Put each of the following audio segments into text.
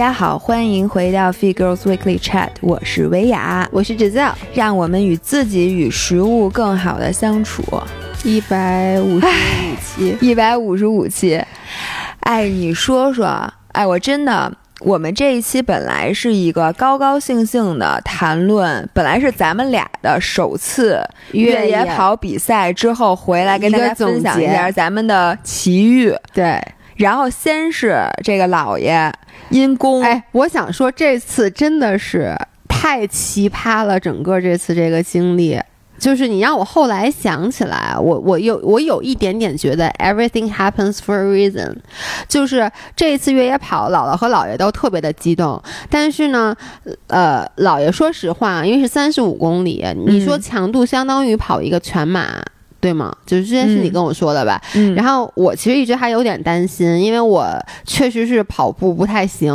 家好，欢迎回到 Fit Girls Weekly Chat，我是维雅，我是 Giselle，让我们与自己与食物更好的相处。一百五十五期，一百五十五期。哎，你说说，哎，我真的，我们这一期本来是一个高高兴兴的谈论，本来是咱们俩的首次越野跑比赛之后回来跟大家分享一下咱们的奇遇。对，然后先是这个老爷。因公哎，我想说这次真的是太奇葩了，整个这次这个经历，就是你让我后来想起来，我我有我有一点点觉得 everything happens for a reason，就是这一次越野跑，姥姥和姥爷都特别的激动，但是呢，呃，姥爷说实话，因为是三十五公里，你说强度相当于跑一个全马。对吗？就是这件事你跟我说的吧。嗯。然后我其实一直还有点担心，因为我确实是跑步不太行。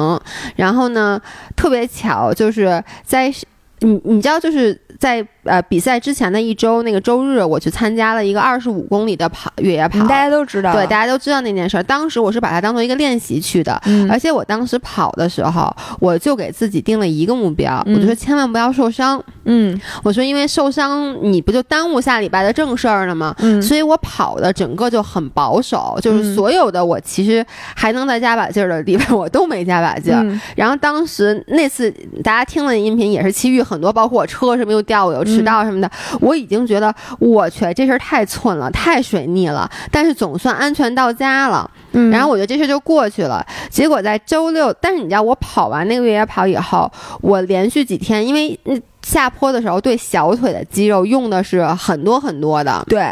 然后呢，特别巧，就是在你你知道，就是在。呃，比赛之前的一周，那个周日，我去参加了一个二十五公里的跑越野跑，大家都知道，对，大家都知道那件事。当时我是把它当做一个练习去的，而且我当时跑的时候，我就给自己定了一个目标，我就说千万不要受伤。嗯，我说因为受伤，你不就耽误下礼拜的正事儿了吗？嗯，所以我跑的整个就很保守，就是所有的我其实还能再加把劲儿的地方，我都没加把劲儿。然后当时那次大家听了音频也是奇遇很多，包括我车什么又掉我又。迟到什么的，我已经觉得我去这事儿太寸了，太水逆了。但是总算安全到家了，嗯，然后我觉得这事就过去了。结果在周六，但是你知道，我跑完那个越野跑以后，我连续几天，因为下坡的时候对小腿的肌肉用的是很多很多的，对。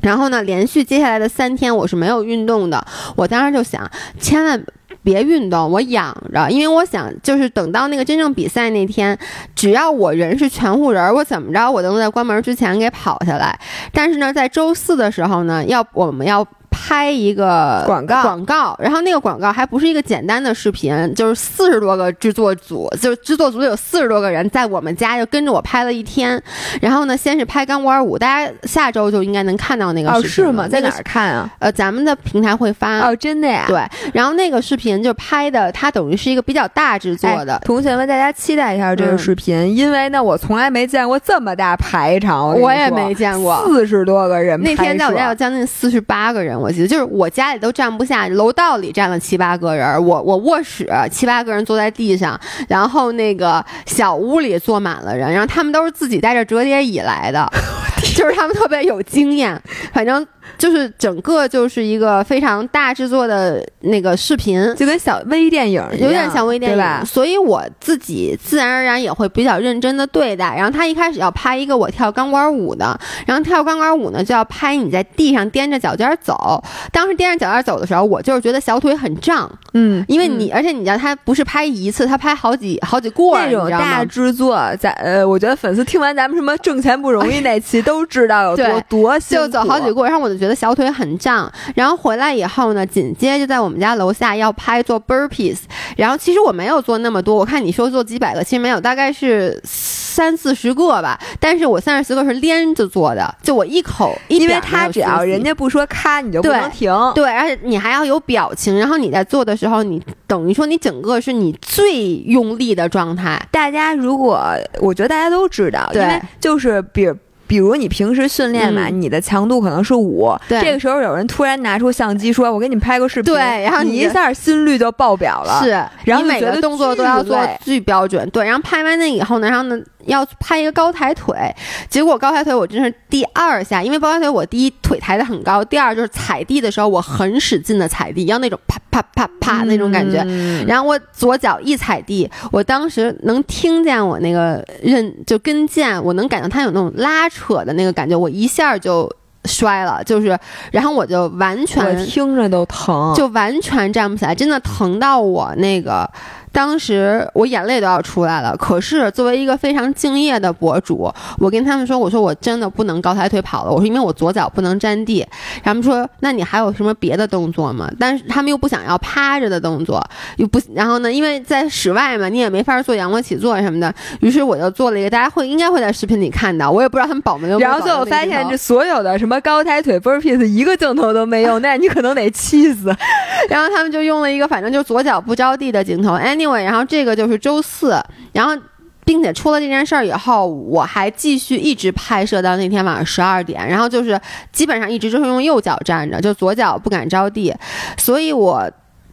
然后呢，连续接下来的三天我是没有运动的。我当时就想，千万。别运动，我养着，因为我想就是等到那个真正比赛那天，只要我人是全护人，我怎么着我都能在关门之前给跑下来。但是呢，在周四的时候呢，要我们要。拍一个广告，广告，然后那个广告还不是一个简单的视频，就是四十多个制作组，就是制作组有四十多个人在我们家就跟着我拍了一天。然后呢，先是拍钢管舞，大家下周就应该能看到那个视频。哦，是吗？在哪儿看啊？呃，咱们的平台会发。哦，真的呀？对。然后那个视频就拍的，它等于是一个比较大制作的。同学们，大家期待一下这个视频，因为呢，我从来没见过这么大排场。我也没见过，四十多个人。那天在我家有将近四十八个人，我记得就是我家。家里都站不下，楼道里站了七八个人，我我卧室七八个人坐在地上，然后那个小屋里坐满了人，然后他们都是自己带着折叠椅来的，就是他们特别有经验，反正。就是整个就是一个非常大制作的那个视频，就跟小微电影有点像微电影，所以我自己自然而然也会比较认真的对待。然后他一开始要拍一个我跳钢管舞的，然后跳钢管舞呢就要拍你在地上踮着脚尖走。当时踮着脚尖走的时候，我就是觉得小腿很胀，嗯，因为你而且你知道他不是拍一次，他拍好几好几过那种大制作，在呃，我觉得粉丝听完咱们什么挣钱不容易那期都知道有多多辛苦，就走好几过，然后我就。觉得小腿很胀，然后回来以后呢，紧接着在我们家楼下要拍做 burpees，然后其实我没有做那么多，我看你说做几百个，其实没有，大概是三四十个吧。但是我三四十个是连着做的，就我一口，因为他只要人家不说咔，你就不能停。对，而且你还要有表情，然后你在做的时候，你等于说你整个是你最用力的状态。大家如果我觉得大家都知道，因为就是比。比如你平时训练嘛，你的强度可能是五，这个时候有人突然拿出相机说：“我给你拍个视频。”对，然后你一下心率就爆表了。是，然后每个动作都要做巨标准。对，然后拍完那以后呢，然后呢。要拍一个高抬腿，结果高抬腿我真是第二下，因为高抬腿我第一腿抬得很高，第二就是踩地的时候我很使劲的踩地，要那种啪啪啪啪那种感觉。然后我左脚一踩地，我当时能听见我那个韧就跟腱，我能感觉它有那种拉扯的那个感觉，我一下就摔了，就是，然后我就完全听着都疼，就完全站不起来，真的疼到我那个。当时我眼泪都要出来了，可是作为一个非常敬业的博主，我跟他们说：“我说我真的不能高抬腿跑了，我说因为我左脚不能沾地。”他们说：“那你还有什么别的动作吗？”但是他们又不想要趴着的动作，又不然后呢，因为在室外嘛，你也没法做仰卧起坐什么的。于是我就做了一个，大家会应该会在视频里看到，我也不知道他们保没有。然后最后发现这所有的什么高抬腿 burpees 一个镜头都没有，那你可能得气死。然后他们就用了一个反正就左脚不着地的镜头，哎。然后这个就是周四，然后。并且出了这件事儿以后，我还继续一直拍摄到那天晚上十二点，然后就是基本上一直就是用右脚站着，就左脚不敢着地，所以我。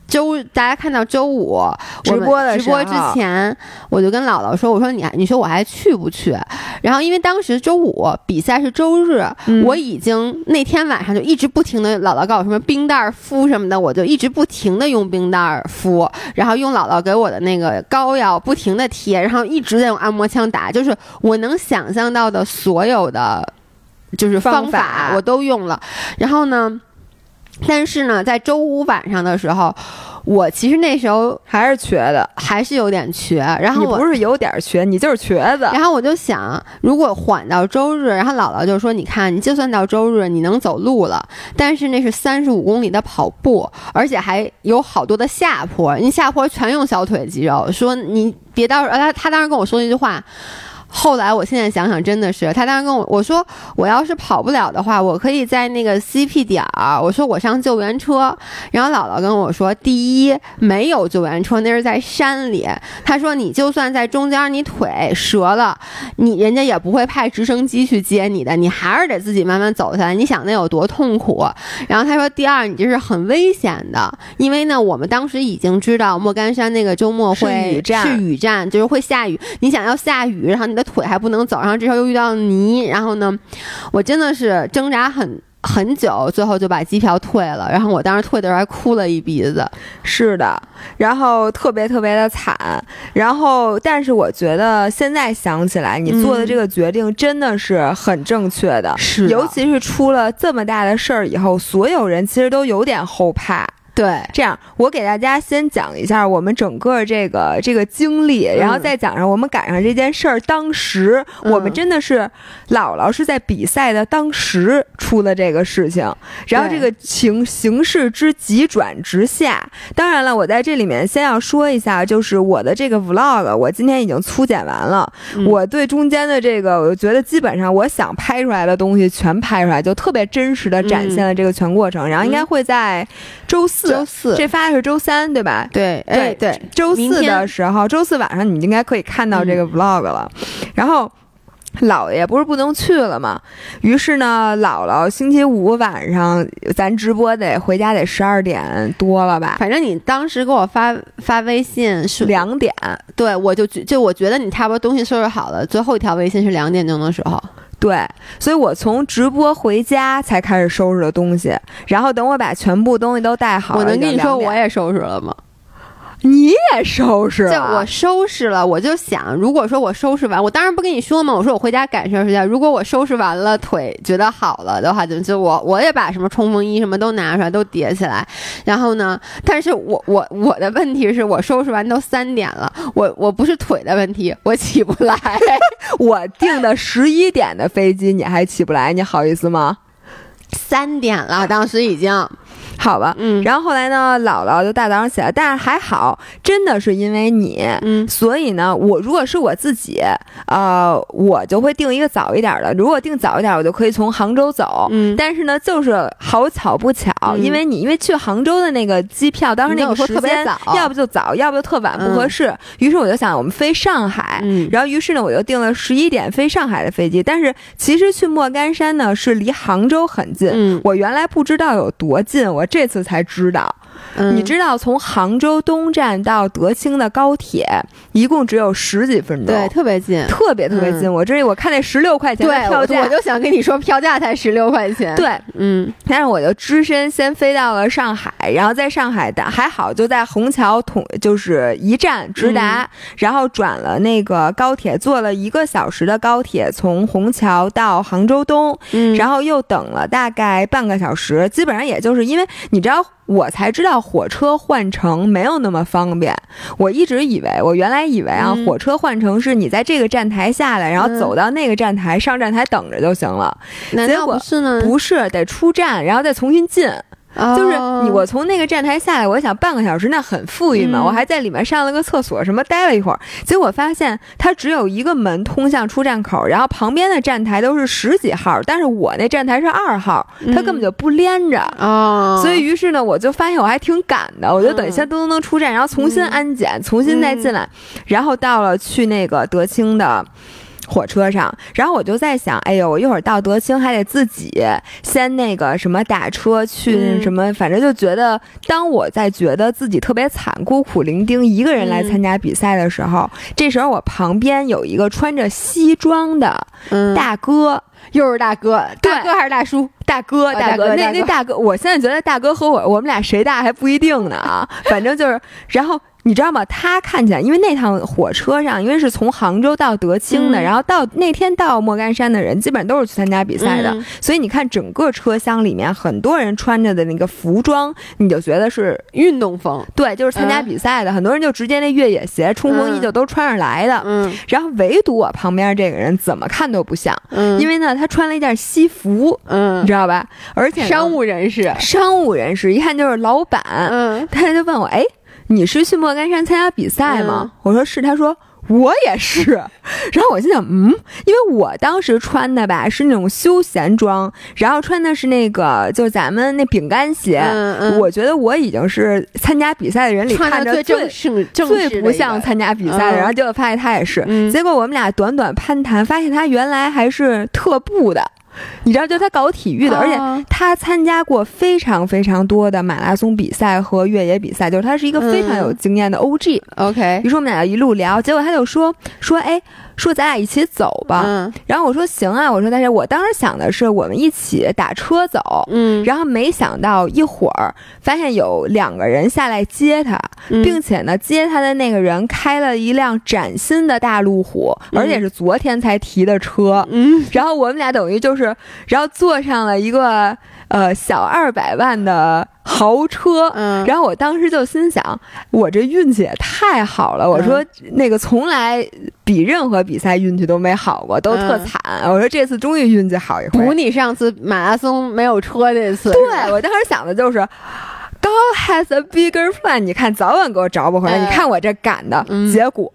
周大家看到周五直播的直播之前，我就跟姥姥说：“我说你你说我还去不去？”然后因为当时周五比赛是周日，我已经那天晚上就一直不停的姥姥告诉我什么冰袋敷什么的，我就一直不停的用冰袋敷，然后用姥姥给我的那个膏药不停的贴，然后一直在用按摩枪打，就是我能想象到的所有的就是方法我都用了，然后呢。但是呢，在周五晚上的时候，我其实那时候还是瘸的，还是有点瘸。然后你不是有点瘸，你就是瘸子。然后我就想，如果缓到周日，然后姥姥就说：“你看，你就算到周日，你能走路了，但是那是三十五公里的跑步，而且还有好多的下坡，你下坡全用小腿肌肉。说你别到时候，他他当时跟我说一句话。”后来，我现在想想，真的是他当时跟我我说，我要是跑不了的话，我可以在那个 CP 点儿，我说我上救援车。然后姥姥跟我说，第一没有救援车，那是在山里。他说你就算在中间，你腿折了，你人家也不会派直升机去接你的，你还是得自己慢慢走下来。你想那有多痛苦？然后他说，第二你这是很危险的，因为呢，我们当时已经知道莫干山那个周末会是雨战，就是会下雨。你想要下雨，然后你。的腿还不能走，然后这时候又遇到泥，然后呢，我真的是挣扎很很久，最后就把机票退了。然后我当时退的时候还哭了一鼻子。是的，然后特别特别的惨。然后，但是我觉得现在想起来，你做的这个决定真的是很正确的。是，尤其是出了这么大的事儿以后，所有人其实都有点后怕。对，这样我给大家先讲一下我们整个这个这个经历，然后再讲上我们赶上这件事儿。当时我们真的是姥姥是在比赛的当时出了这个事情，然后这个情形势之急转直下。当然了，我在这里面先要说一下，就是我的这个 vlog，我今天已经粗剪完了。我对中间的这个，我觉得基本上我想拍出来的东西全拍出来，就特别真实的展现了这个全过程。然后应该会在周四。周四，这发的是周三，对吧？对，对对。周四的时候，周四晚上你们应该可以看到这个 vlog 了。然后，姥爷不是不能去了吗？于是呢，姥姥星期五晚上咱直播得回家得十二点多了吧？反正你当时给我发发微信是两点，对我就就我觉得你差不多东西收拾好了，最后一条微信是两点钟的时候。对，所以我从直播回家才开始收拾的东西，然后等我把全部东西都带好，我能跟你说我也收拾了吗？你也收拾？就我收拾了，我就想，如果说我收拾完，我当然不跟你说嘛。我说我回家感受一下，如果我收拾完了，腿觉得好了的话，就就我我也把什么冲锋衣什么都拿出来，都叠起来。然后呢，但是我我我的问题是我收拾完都三点了，我我不是腿的问题，我起不来。我订的十一点的飞机，你还起不来？你好意思吗？三点了，当时已经。好吧，嗯，然后后来呢，姥姥就大早上起来，但是还好，真的是因为你，嗯，所以呢，我如果是我自己，呃，我就会订一个早一点的。如果订早一点，我就可以从杭州走，嗯，但是呢，就是好巧不巧，因为你因为去杭州的那个机票，当时那个时间要不就早，要不就特晚，不合适。于是我就想，我们飞上海，嗯，然后于是呢，我就订了十一点飞上海的飞机。但是其实去莫干山呢是离杭州很近，嗯，我原来不知道有多近，我。这次才知道。你知道从杭州东站到德清的高铁一共只有十几分钟，对，特别近，特别特别近。我这里我看那十六块钱的票价，我就想跟你说，票价才十六块钱。对，嗯，但是我就只身先飞到了上海，然后在上海的还好，就在虹桥同就是一站直达，然后转了那个高铁，坐了一个小时的高铁从虹桥到杭州东，然后又等了大概半个小时，基本上也就是因为你知道。我才知道火车换乘没有那么方便。我一直以为，我原来以为啊，火车换乘是你在这个站台下来，然后走到那个站台上站台等着就行了。难道不是呢？不是，得出站，然后再重新进。就是你我从那个站台下来，我想半个小时那很富裕嘛，我还在里面上了个厕所，什么待了一会儿，结果发现它只有一个门通向出站口，然后旁边的站台都是十几号，但是我那站台是二号，它根本就不连着啊，所以于是呢，我就发现我还挺赶的，我就等一下噔噔噔出站，然后重新安检，重新再进来，然后到了去那个德清的。火车上，然后我就在想，哎呦，我一会儿到德清还得自己先那个什么打车去什么，反正就觉得，当我在觉得自己特别惨，孤苦伶仃一个人来参加比赛的时候，这时候我旁边有一个穿着西装的大哥，又是大哥，大哥还是大叔？大哥，大哥，那那大哥，我现在觉得大哥和我，我们俩谁大还不一定呢啊，反正就是，然后。你知道吗？他看起来，因为那趟火车上，因为是从杭州到德清的，然后到那天到莫干山的人，基本上都是去参加比赛的，所以你看整个车厢里面，很多人穿着的那个服装，你就觉得是运动风，对，就是参加比赛的，很多人就直接那越野鞋、冲锋衣就都穿上来的，嗯，然后唯独我旁边这个人怎么看都不像，嗯，因为呢，他穿了一件西服，嗯，你知道吧？而且商务人士，商务人士一看就是老板，嗯，他就问我，哎。你是去莫干山参加比赛吗？我说是，他说我也是，然后我心想，嗯，因为我当时穿的吧是那种休闲装，然后穿的是那个就是咱们那饼干鞋，我觉得我已经是参加比赛的人里看着最最不像参加比赛的，然后结果发现他也是，结果我们俩短短攀谈，发现他原来还是特步的。你知道，就他搞体育的，而且他参加过非常非常多的马拉松比赛和越野比赛，就是他是一个非常有经验的 OG。OK，于是我们俩一路聊，结果他就说说，哎。说咱俩一起走吧，然后我说行啊，我说但是我当时想的是我们一起打车走，嗯，然后没想到一会儿发现有两个人下来接他，并且呢接他的那个人开了一辆崭新的大路虎，而且是昨天才提的车，嗯，然后我们俩等于就是，然后坐上了一个呃小二百万的。豪车，嗯，然后我当时就心想，我这运气也太好了。我说那个从来比任何比赛运气都没好过，都特惨。我说这次终于运气好一回，补你上次马拉松没有车那次。对我当时想的就是，God has a bigger plan。你看早晚给我找不回来。你看我这赶的结果。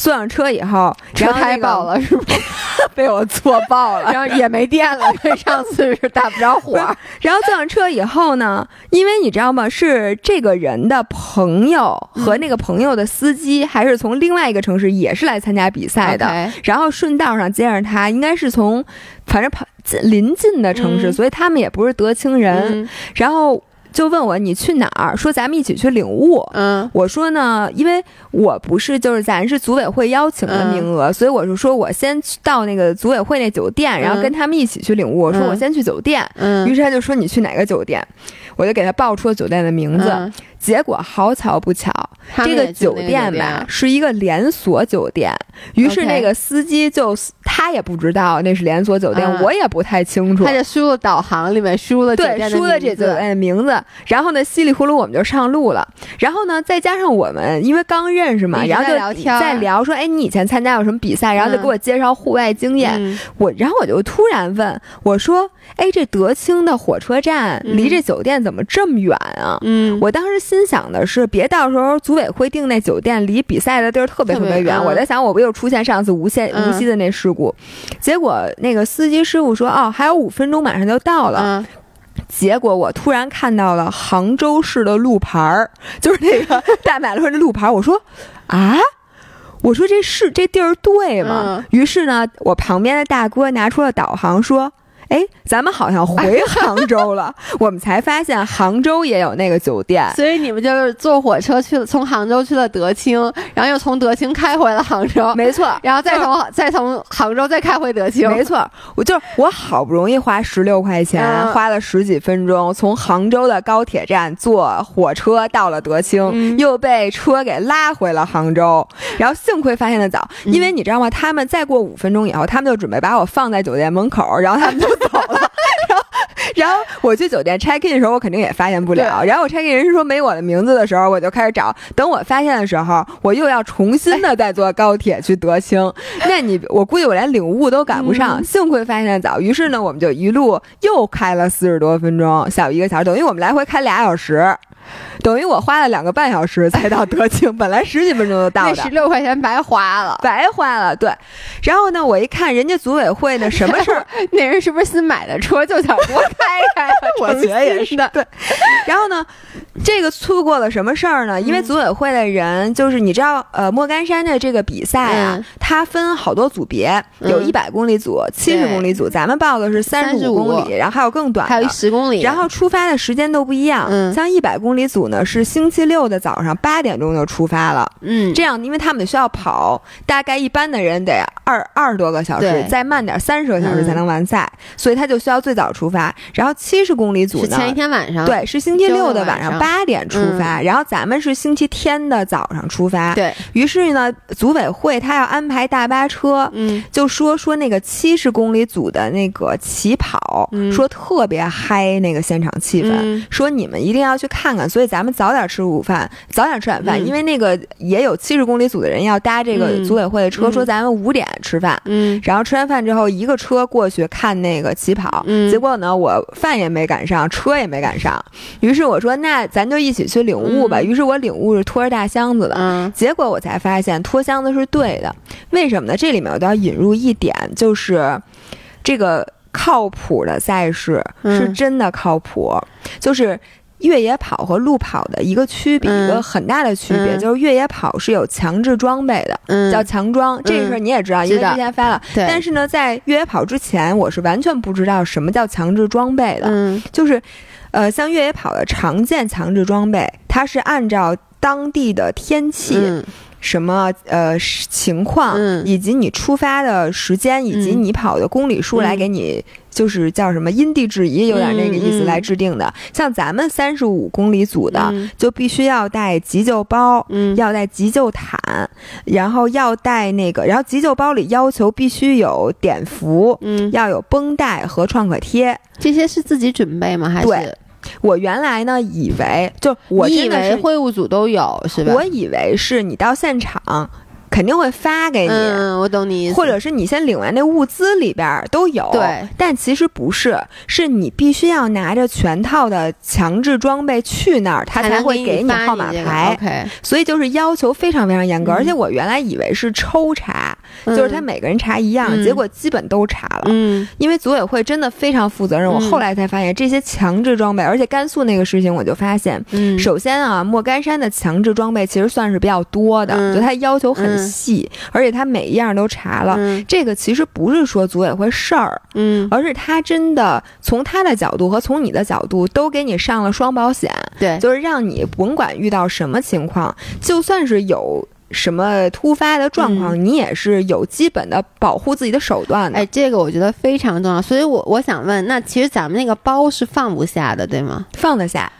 坐上车以后，车胎爆了是吗？被我坐爆了，然后也没电了，跟上次是打不着火。然后坐上车以后呢，因为你知道吗？是这个人的朋友和那个朋友的司机，还是从另外一个城市，也是来参加比赛的。然后顺道上接上他，应该是从反正旁邻近的城市，所以他们也不是德清人。然后。就问我你去哪儿？说咱们一起去领物。嗯，我说呢，因为我不是就是咱是组委会邀请的名额，所以我就说我先到那个组委会那酒店，然后跟他们一起去领物。我说我先去酒店。嗯，于是他就说你去哪个酒店？我就给他报出了酒店的名字。结果好巧不巧，这个酒店吧是一个连锁酒店。于是那个司机就他也不知道那是连锁酒店，我也不太清楚。他就输入导航里面输了对输了这酒店的名字，然后呢稀里糊涂我们就上路了。然后呢再加上我们因为刚认识嘛，然后就在聊说，哎，你以前参加过什么比赛？然后就给我介绍户外经验。我然后我就突然问我说，哎，这德清的火车站离这酒店怎么这么远啊？嗯，我当时。心想的是，别到时候组委会订那酒店离比赛的地儿特别特别远。我在想，我不又出现上次无锡无锡的那事故？结果那个司机师傅说：“哦，还有五分钟，马上就到了。”结果我突然看到了杭州市的路牌儿，就是那个大马路上的路牌儿。我说：“啊，我说这是这地儿对吗？”于是呢，我旁边的大哥拿出了导航说。哎，咱们好像回杭州了，我们才发现杭州也有那个酒店，所以你们就是坐火车去了，从杭州去了德清，然后又从德清开回了杭州，没错，然后再从再从杭州再开回德清，没错，我就是我好不容易花十六块钱，花了十几分钟从杭州的高铁站坐火车到了德清，又被车给拉回了杭州，然后幸亏发现的早，因为你知道吗？他们再过五分钟以后，他们就准备把我放在酒店门口，然后他们就。走了，然后然后我去酒店 check in 的时候，我肯定也发现不了。然后我 check in 人是说没我的名字的时候，我就开始找。等我发现的时候，我又要重新的再坐高铁去德清。那你我估计我连领悟都赶不上。幸亏发现的早，于是呢，我们就一路又开了四十多分钟，小一个小时，等于我们来回开俩小时。等于我花了两个半小时才到德清，本来十几分钟就到的，十六块钱白花了，白花了。对，然后呢，我一看人家组委会呢 什么事儿，那人是不是新买的车就想多开开？我觉得也是的。对，然后呢，这个错过了什么事儿呢？因为组委会的人就是你知道，呃，莫干山的这个比赛啊，它分好多组别，有一百公里组、七十公里组，咱们报的是三十五公里，然后还有更短的，还有十公里，然后出发的时间都不一样。嗯，像一百公里。组呢是星期六的早上八点钟就出发了，嗯，这样因为他们得需要跑，大概一般的人得二二十多个小时，再慢点三十个小时才能完赛，所以他就需要最早出发。然后七十公里组呢，前一天晚上，对，是星期六的晚上八点出发，然后咱们是星期天的早上出发。对。于是呢，组委会他要安排大巴车，嗯，就说说那个七十公里组的那个起跑，说特别嗨，那个现场气氛，说你们一定要去看看。所以咱们早点吃午饭，早点吃晚饭，因为那个也有七十公里组的人要搭这个组委会的车，说咱们五点吃饭，嗯，然后吃完饭之后一个车过去看那个起跑，结果呢我饭也没赶上，车也没赶上，于是我说那咱就一起去领物吧，于是我领物是拖着大箱子的，结果我才发现拖箱子是对的，为什么呢？这里面我都要引入一点，就是这个靠谱的赛事是真的靠谱，就是。越野跑和路跑的一个区别，一个很大的区别就是越野跑是有强制装备的，叫强装。这个事儿你也知道，因为之前发了。但是呢，在越野跑之前，我是完全不知道什么叫强制装备的。就是，呃，像越野跑的常见强制装备，它是按照当地的天气。什么呃情况，以及你出发的时间，以及你跑的公里数来给你，就是叫什么因地制宜，有点那个意思来制定的。像咱们三十五公里组的，就必须要带急救包，要带急救毯，然后要带那个，然后急救包里要求必须有碘伏，要有绷带和创可贴。这些是自己准备吗？还是？对我原来呢，以为就我以为会务组都有是吧？我以为是你到现场。肯定会发给你，我懂你意思。或者是你先领完那物资里边都有，对。但其实不是，是你必须要拿着全套的强制装备去那儿，他才会给你号码牌。所以就是要求非常非常严格。而且我原来以为是抽查，就是他每个人查一样，结果基本都查了。嗯。因为组委会真的非常负责任，我后来才发现这些强制装备，而且甘肃那个事情我就发现，嗯，首先啊，莫干山的强制装备其实算是比较多的，就他要求很。细，而且他每一样都查了。这个其实不是说组委会事儿，嗯，而是他真的从他的角度和从你的角度都给你上了双保险，对，就是让你甭管遇到什么情况，就算是有什么突发的状况，你也是有基本的保护自己的手段的。哎，这个我觉得非常重要。所以我我想问，那其实咱们那个包是放不下的，对吗？放得下。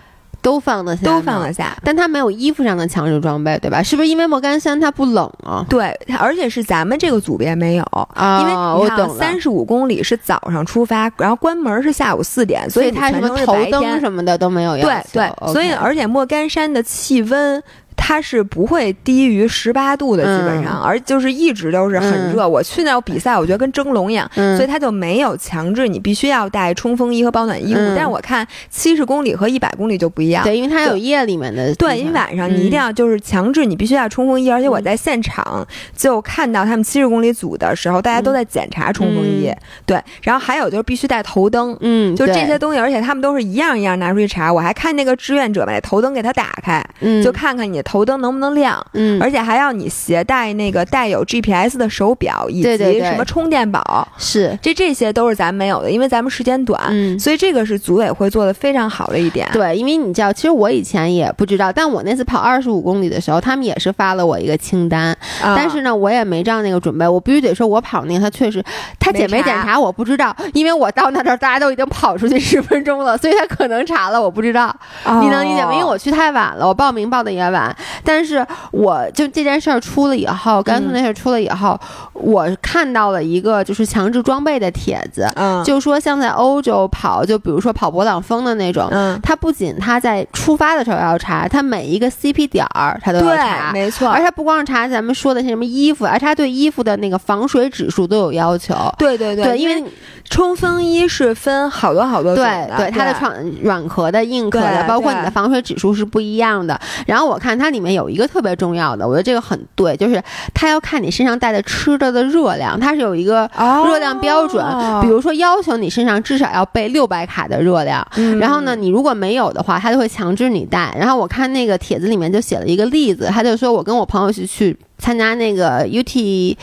都放得下，都放得下，但它没有衣服上的强制装备，对吧？是不是因为莫干山它不冷啊？对，而且是咱们这个组别没有啊，因为你看三十五公里是早上出发，然后关门是下午四点，所以它什么头灯什么的都没有。对对，所以而且莫干山的气温。它是不会低于十八度的，基本上，而就是一直都是很热。我去那比赛，我觉得跟蒸笼一样，所以它就没有强制你必须要带冲锋衣和保暖衣物。但是我看七十公里和一百公里就不一样，对，因为它有夜里面的。对，因为晚上你一定要就是强制你必须要冲锋衣，而且我在现场就看到他们七十公里组的时候，大家都在检查冲锋衣。对，然后还有就是必须带头灯，嗯，就这些东西，而且他们都是一样一样拿出去查。我还看那个志愿者把头灯给他打开，嗯，就看看你。头灯能不能亮？嗯，而且还要你携带那个带有 GPS 的手表，以及什么充电宝。是，这这些都是咱没有的，因为咱们时间短。嗯，所以这个是组委会做的非常好的一点。对，因为你知道，其实我以前也不知道，但我那次跑二十五公里的时候，他们也是发了我一个清单，但是呢，我也没照那个准备。我必须得说，我跑那个，他确实，他检没检查我不知道，因为我到那儿大家都已经跑出去 十分钟了，所以他可能查了，我不知道。你能理解吗？因为我去太晚了，我报名报的也晚。但是我就这件事儿出了以后，甘肃那事儿出了以后，我看到了一个就是强制装备的帖子，嗯，就说像在欧洲跑，就比如说跑勃朗峰的那种，嗯，他不仅他在出发的时候要查，他每一个 CP 点儿他都要查，没错，而且不光是查咱们说的什么衣服，而且他对衣服的那个防水指数都有要求，对对对，因为冲锋衣是分好多好多种的，对它的创软壳的、硬壳的，包括你的防水指数是不一样的。然后我看它里面有一个特别重要的，我觉得这个很对，就是它要看你身上带的吃的的热量，它是有一个热量标准，比如说要求你身上至少要备六百卡的热量，然后呢，你如果没有的话，它就会强制你带。然后我看那个帖子里面就写了一个例子，他就说我跟我朋友去去参加那个 UT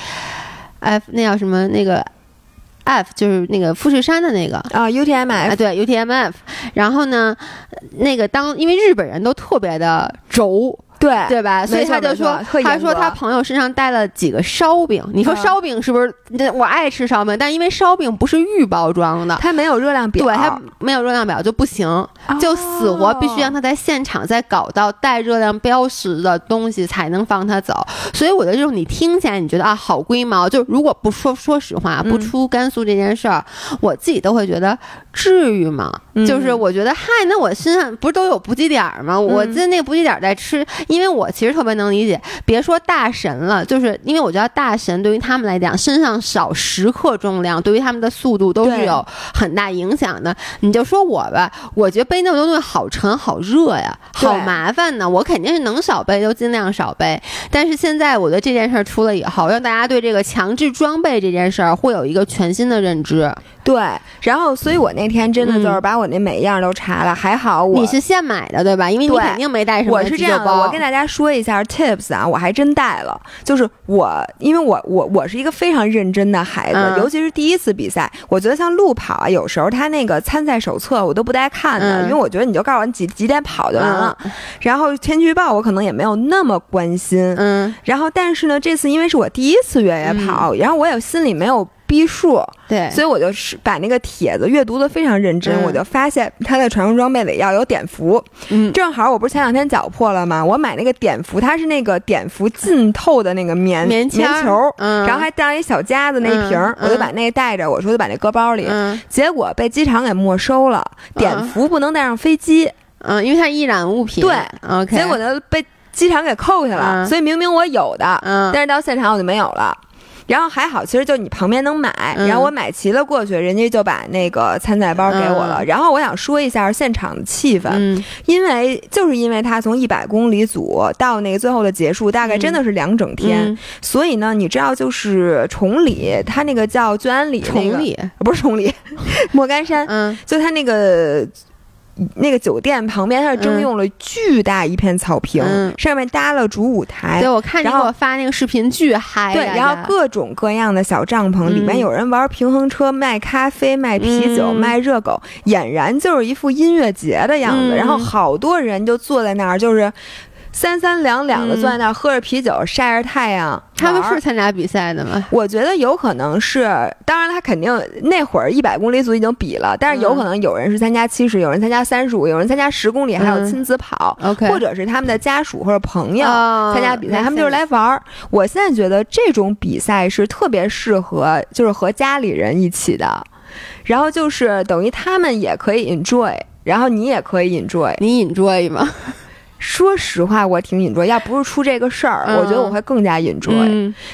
F 那叫什么那个 F 就是那个富士山的那个啊 UTMF 对 UTMF，然后呢，那个当因为日本人都特别的轴。对对吧？所以他就说，他说他朋友身上带了几个烧饼。你说烧饼是不是？我爱吃烧饼，但因为烧饼不是预包装的，它没有热量表，对，它没有热量表就不行，就死活必须让他在现场再搞到带热量标识的东西才能放他走。所以我觉得这种你听起来你觉得啊好龟毛，就如果不说说实话，不出甘肃这件事儿，我自己都会觉得至于吗？就是我觉得嗨，那我身上不是都有补给点吗？我在那个补给点在吃。因为我其实特别能理解，别说大神了，就是因为我觉得大神对于他们来讲，身上少十克重量，对于他们的速度都是有很大影响的。你就说我吧，我觉得背那么多东西好沉好热呀，好麻烦呢。我肯定是能少背就尽量少背。但是现在我觉得这件事儿出了以后，让大家对这个强制装备这件事儿会有一个全新的认知。对，然后所以我那天真的就是把我那每一样都查了，还好我你是现买的对吧？因为你肯定没带什么急救包。跟大家说一下 tips 啊，我还真带了。就是我，因为我我我是一个非常认真的孩子，尤其是第一次比赛，我觉得像路跑啊，有时候他那个参赛手册我都不带看的，因为我觉得你就告诉我你几几点跑就完了。然后天气预报我可能也没有那么关心。嗯。然后但是呢，这次因为是我第一次越野跑，然后我也心里没有。逼数，对，所以我就是把那个帖子阅读的非常认真，我就发现他的传送装备里要有碘伏，嗯，正好我不是前两天脚破了吗？我买那个碘伏，它是那个碘伏浸透的那个棉棉棉球，嗯，然后还带一小夹子那一瓶，我就把那个带着，我说就把那搁包里，结果被机场给没收了，碘伏不能带上飞机，嗯，因为它易燃物品，对，OK，结果就被机场给扣下了，所以明明我有的，嗯，但是到现场我就没有了。然后还好，其实就你旁边能买，然后我买齐了过去，人家就把那个参赛包给我了。然后我想说一下现场的气氛，因为就是因为他从一百公里组到那个最后的结束，大概真的是两整天，所以呢，你知道就是崇礼，他那个叫聚安里，崇礼。不是崇礼，莫干山，嗯，就他那个。那个酒店旁边，它是征用了巨大一片草坪，上面搭了主舞台。对，我看你给我发那个视频，巨嗨。对，然后各种各样的小帐篷，里面有人玩平衡车、卖咖啡、卖啤酒、卖热狗，俨然就是一副音乐节的样子。然后好多人就坐在那儿，就是。三三两两的坐在那儿喝着啤酒晒着太阳，他们是参加比赛的吗？我觉得有可能是，当然他肯定那会儿一百公里组已经比了，但是有可能有人是参加七十，有人参加三十五，有人参加十公里，还有亲子跑或者是他们的家属或者朋友参加比赛，他们就是来玩儿。我现在觉得这种比赛是特别适合，就是和家里人一起的，然后就是等于他们也可以 enjoy，然后你也可以 enjoy，你 enjoy 吗？说实话，我挺引着。要不是出这个事儿，我觉得我会更加引桌。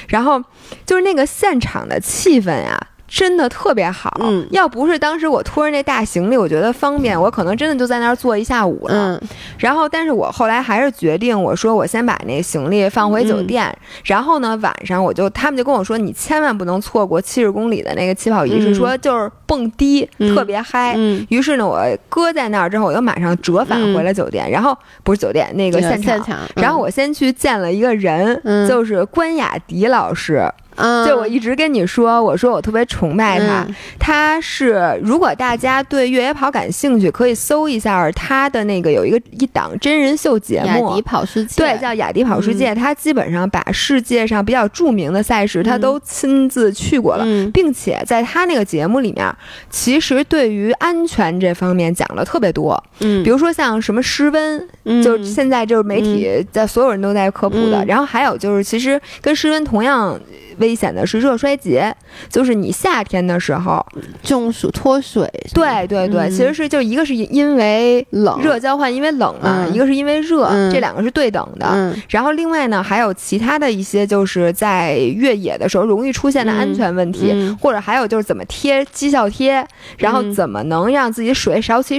然后就是那个现场的气氛呀。真的特别好，嗯，要不是当时我拖着那大行李，我觉得方便，我可能真的就在那儿坐一下午了。嗯，然后，但是我后来还是决定，我说我先把那行李放回酒店，然后呢，晚上我就他们就跟我说，你千万不能错过七十公里的那个起跑仪式，说就是蹦迪特别嗨。嗯，于是呢，我搁在那儿之后，我又马上折返回了酒店，然后不是酒店那个现场，然后我先去见了一个人，就是关雅迪老师。嗯，就我一直跟你说，我说我特别崇拜他。他是如果大家对越野跑感兴趣，可以搜一下他的那个有一个一档真人秀节目《雅迪跑世界》，对，叫《雅迪跑世界》。他基本上把世界上比较著名的赛事，他都亲自去过了，并且在他那个节目里面，其实对于安全这方面讲了特别多。嗯，比如说像什么失温，就现在就是媒体在所有人都在科普的。然后还有就是，其实跟失温同样。危险的是热衰竭，就是你夏天的时候中暑脱水。对对对，其实是就一个是因为冷热交换，因为冷嘛，一个是因为热，这两个是对等的。然后另外呢，还有其他的一些就是在越野的时候容易出现的安全问题，或者还有就是怎么贴绩效贴，然后怎么能让自己水少起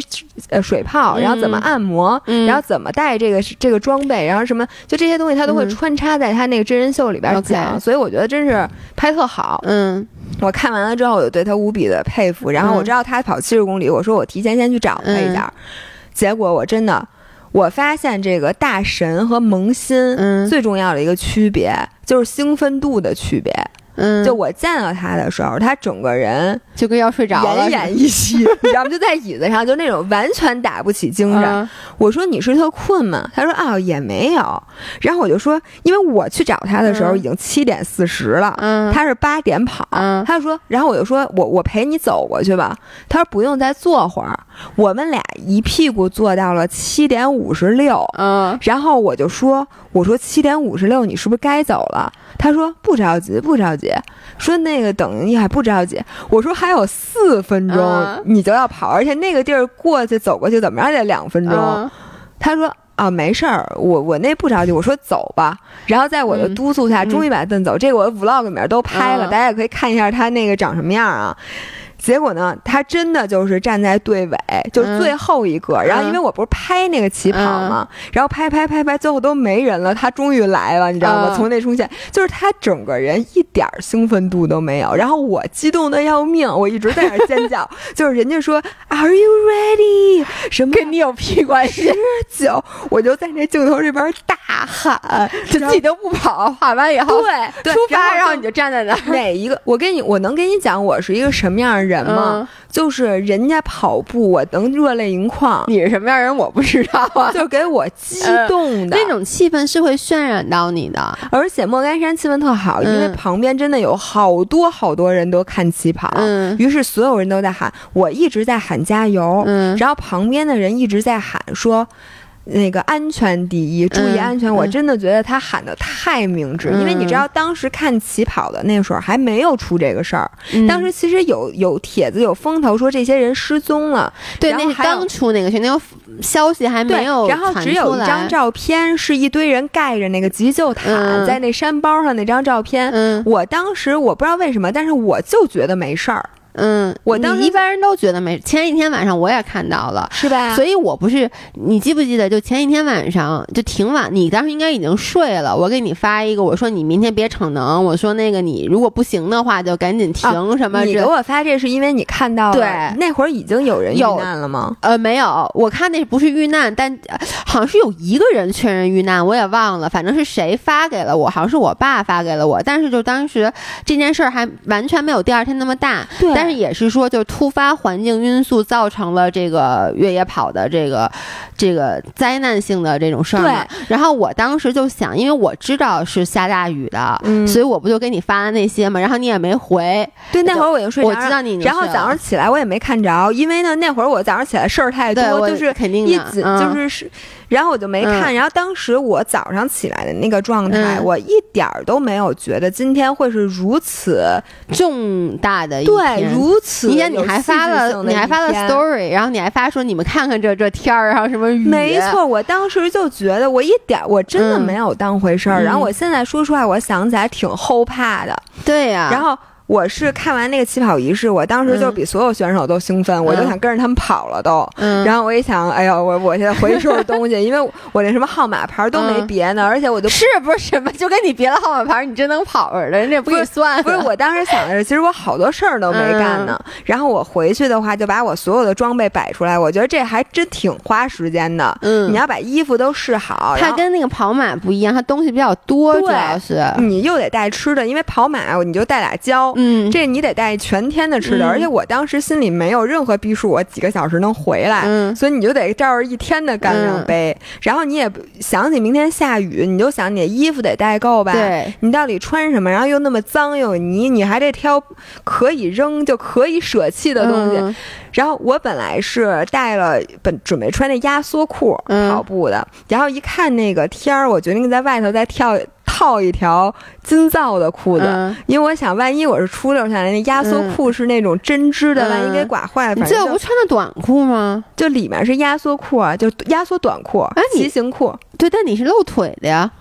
呃水泡，然后怎么按摩，然后怎么带这个这个装备，然后什么就这些东西他都会穿插在他那个真人秀里边讲，所以我觉得真。是拍特好，嗯，我看完了之后，我就对他无比的佩服。然后我知道他跑七十公里，我说我提前先去找他一下。结果我真的，我发现这个大神和萌新，最重要的一个区别就是兴奋度的区别。嗯，就我见到他的时候，他整个人就跟要睡着了，奄奄一息，你知道吗？就在椅子上，就那种完全打不起精神。我说你是特困吗？他说啊也没有。然后我就说，因为我去找他的时候已经七点四十了，嗯，他是八点跑，嗯，他就说，然后我就说我我陪你走过去吧。他说不用再坐会儿，我们俩一屁股坐到了七点五十六，嗯，然后我就说，我说七点五十六你是不是该走了？他说不着急，不着急。说那个等一下不着急。我说还有四分钟你就要跑，而且那个地儿过去走过去怎么着也得两分钟。他说啊没事儿，我我那不着急。我说走吧。然后在我的督促下，终于把他走。这个我 vlog 里面都拍了，大家也可以看一下他那个长什么样啊。结果呢，他真的就是站在队尾，就是最后一个。然后因为我不是拍那个旗袍嘛，然后拍拍拍拍，最后都没人了，他终于来了，你知道吗？从那出现，就是他整个人一点兴奋度都没有。然后我激动的要命，我一直在那尖叫。就是人家说 Are you ready？什么跟你有屁关系？十九，我就在那镜头这边大喊，就 自己都不跑，喊完以后对出发，然后你就站在那儿。哪一个？我跟你，我能跟你讲，我是一个什么样的人？人吗？就是人家跑步，我能热泪盈眶。你是什么样人？我不知道啊。就给我激动的那种气氛是会渲染到你的。而且莫干山气氛特好，因为旁边真的有好多好多人都看起跑，嗯，于是所有人都在喊，我一直在喊加油，嗯，然后旁边的人一直在喊说。那个安全第一，注意安全！我真的觉得他喊的太明智，因为你知道，当时看起跑的那时候还没有出这个事儿。当时其实有有帖子有风头说这些人失踪了，对，那是刚出那个群那个消息还没有然后只有一张照片，是一堆人盖着那个急救毯在那山包上那张照片。我当时我不知道为什么，但是我就觉得没事儿。嗯，我当时一般人都觉得没。前一天晚上我也看到了，是吧？所以我不是，你记不记得？就前一天晚上就挺晚，你当时应该已经睡了。我给你发一个，我说你明天别逞能，我说那个你如果不行的话就赶紧停什么。你给我发这是因为你看到对那会儿已经有人遇难了吗？呃，没有，我看那不是遇难，但好像是有一个人确认遇难，我也忘了，反正是谁发给了我，好像是我爸发给了我。但是就当时这件事儿还完全没有第二天那么大，对。但是也是说，就突发环境因素造成了这个越野跑的这个这个灾难性的这种事儿。对。然后我当时就想，因为我知道是下大雨的，嗯，所以我不就给你发了那些嘛。然后你也没回。对，那会儿我已经睡着。我知道你。然后早上起来我也没看着，因为呢那会儿我早上起来事儿太多，就是肯定一紧就是是。然后我就没看，然后当时我早上起来的那个状态，我一点儿都没有觉得今天会是如此重大的一对，如此。你你还发了，你还发了 story，然后你还发说你们看看这这天儿，然后什么雨。没错，我当时就觉得我一点我真的没有当回事儿。然后我现在说实话，我想起来挺后怕的。对呀。然后。我是看完那个起跑仪式，我当时就比所有选手都兴奋，我就想跟着他们跑了都。然后我一想，哎呦，我我现在回去收拾东西，因为我那什么号码牌都没别呢，而且我就是不是什么就跟你别的号码牌，你真能跑似的，人家不给算。不是，我当时想的是，其实我好多事儿都没干呢。然后我回去的话，就把我所有的装备摆出来，我觉得这还真挺花时间的。嗯，你要把衣服都试好，它跟那个跑马不一样，它东西比较多，主要是你又得带吃的，因为跑马你就带俩胶。嗯，这你得带全天的吃的，而且我当时心里没有任何逼数，我几个小时能回来，所以你就得照着一天的干粮背。然后你也想起明天下雨，你就想你的衣服得带够吧？对，你到底穿什么？然后又那么脏又泥，你还得挑可以扔就可以舍弃的东西。然后我本来是带了本准备穿那压缩裤跑步的，然后一看那个天儿，我决定在外头再跳。套一条金造的裤子，因为我想，万一我是出溜下来，那压缩裤是那种针织的，万一给刮坏了，这不穿的短裤吗？就里面是压缩裤啊，就压缩短裤，骑行裤。对，但你是露腿的呀？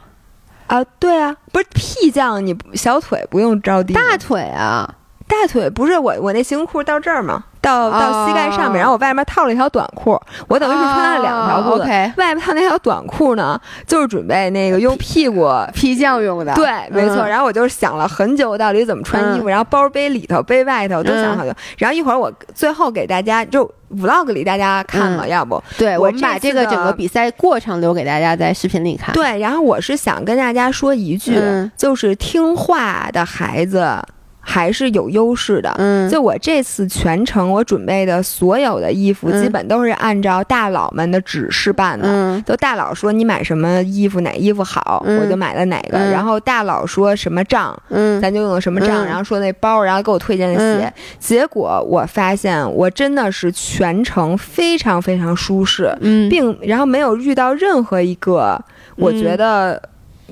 啊，对啊，不是屁降，你小腿不用着地，大腿啊，大腿不是我，我那行裤到这儿吗？到到膝盖上面，然后我外面套了一条短裤，我等于是穿了两条裤子。外面套那条短裤呢，就是准备那个用屁股 劈酱用的。对，没错。然后我就想了很久，到底怎么穿衣服，然后包背里头背外头都想好久。然后一会儿我最后给大家就 vlog 里大家看了，要不对我们把这个整个比赛过程留给大家在视频里看。对，然后我是想跟大家说一句，就是听话的孩子。还是有优势的，嗯，就我这次全程我准备的所有的衣服，基本都是按照大佬们的指示办的，嗯，就大佬说你买什么衣服哪衣服好，我就买了哪个，然后大佬说什么账，嗯，咱就用什么账，然后说那包，然后给我推荐的鞋，结果我发现我真的是全程非常非常舒适，嗯，并然后没有遇到任何一个我觉得。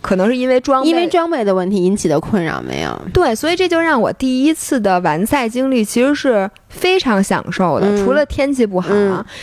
可能是因为装备因为装备的问题引起的困扰没有？对，所以这就让我第一次的完赛经历其实是非常享受的。除了天气不好，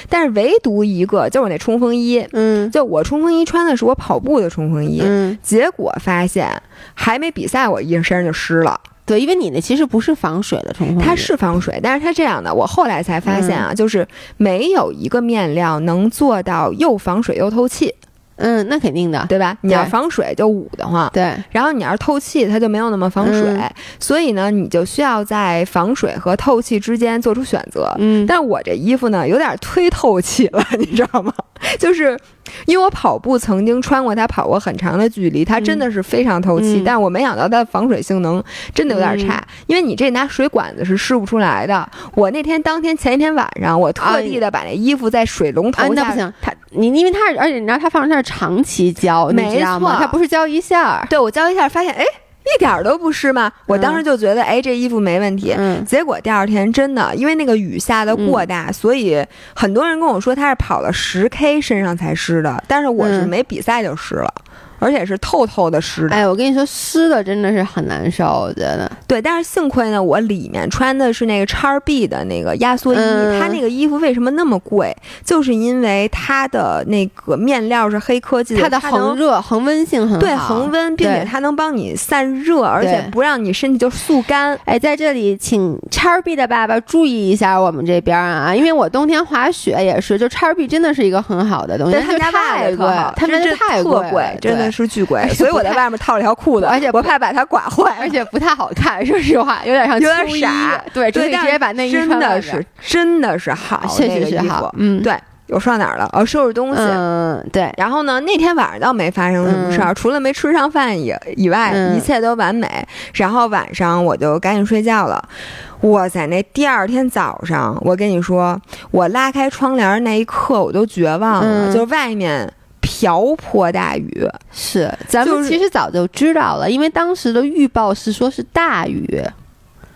但是唯独一个就是我那冲锋衣，嗯，就我冲锋衣穿的是我跑步的冲锋衣，嗯，结果发现还没比赛，我一身上就湿了。对，因为你那其实不是防水的冲锋衣，它是防水，但是它这样的，我后来才发现啊，就是没有一个面料能做到又防水又透气。嗯，那肯定的，对吧？你要防水就捂得慌，对。然后你要是透气，它就没有那么防水，所以呢，你就需要在防水和透气之间做出选择。嗯，但我这衣服呢，有点忒透气了，你知道吗？就是。因为我跑步曾经穿过它，跑过很长的距离，它真的是非常透气。但我没想到它的防水性能真的有点差，因为你这拿水管子是试不出来的。我那天当天前一天晚上，我特地的把那衣服在水龙头下，那不行，它你因为它是，而且你知道它放上它是长期浇，你知道吗？它不是浇一下。对我浇一下，发现哎。一点都不湿吗？我当时就觉得，哎，这衣服没问题。结果第二天真的，因为那个雨下的过大，所以很多人跟我说他是跑了十 K 身上才湿的，但是我是没比赛就湿了。而且是透透的湿的，哎，我跟你说，湿的真的是很难受，我觉得。对，但是幸亏呢，我里面穿的是那个叉 B 的那个压缩衣，它那个衣服为什么那么贵？就是因为它的那个面料是黑科技，它的恒热、恒温性很好，对，恒温，并且它能帮你散热，而且不让你身体就速干。哎，在这里，请叉 B 的爸爸注意一下我们这边啊，因为我冬天滑雪也是，就叉 B 真的是一个很好的东西，但他家太贵，他们家太贵，真的。是巨贵，所以我在外面套了条裤子，而且我怕把它刮坏，而且不太好看。说实话，有点像有点傻。对，直接把内衣穿真的是真的是好，确实是好。嗯，对，我说到哪儿了？哦，收拾东西。嗯，对。然后呢，那天晚上倒没发生什么事儿，除了没吃上饭以以外，一切都完美。然后晚上我就赶紧睡觉了。哇塞，那第二天早上，我跟你说，我拉开窗帘那一刻，我都绝望了，就外面。瓢泼大雨。是，咱们其实早就知道了，因为当时的预报是说是大雨。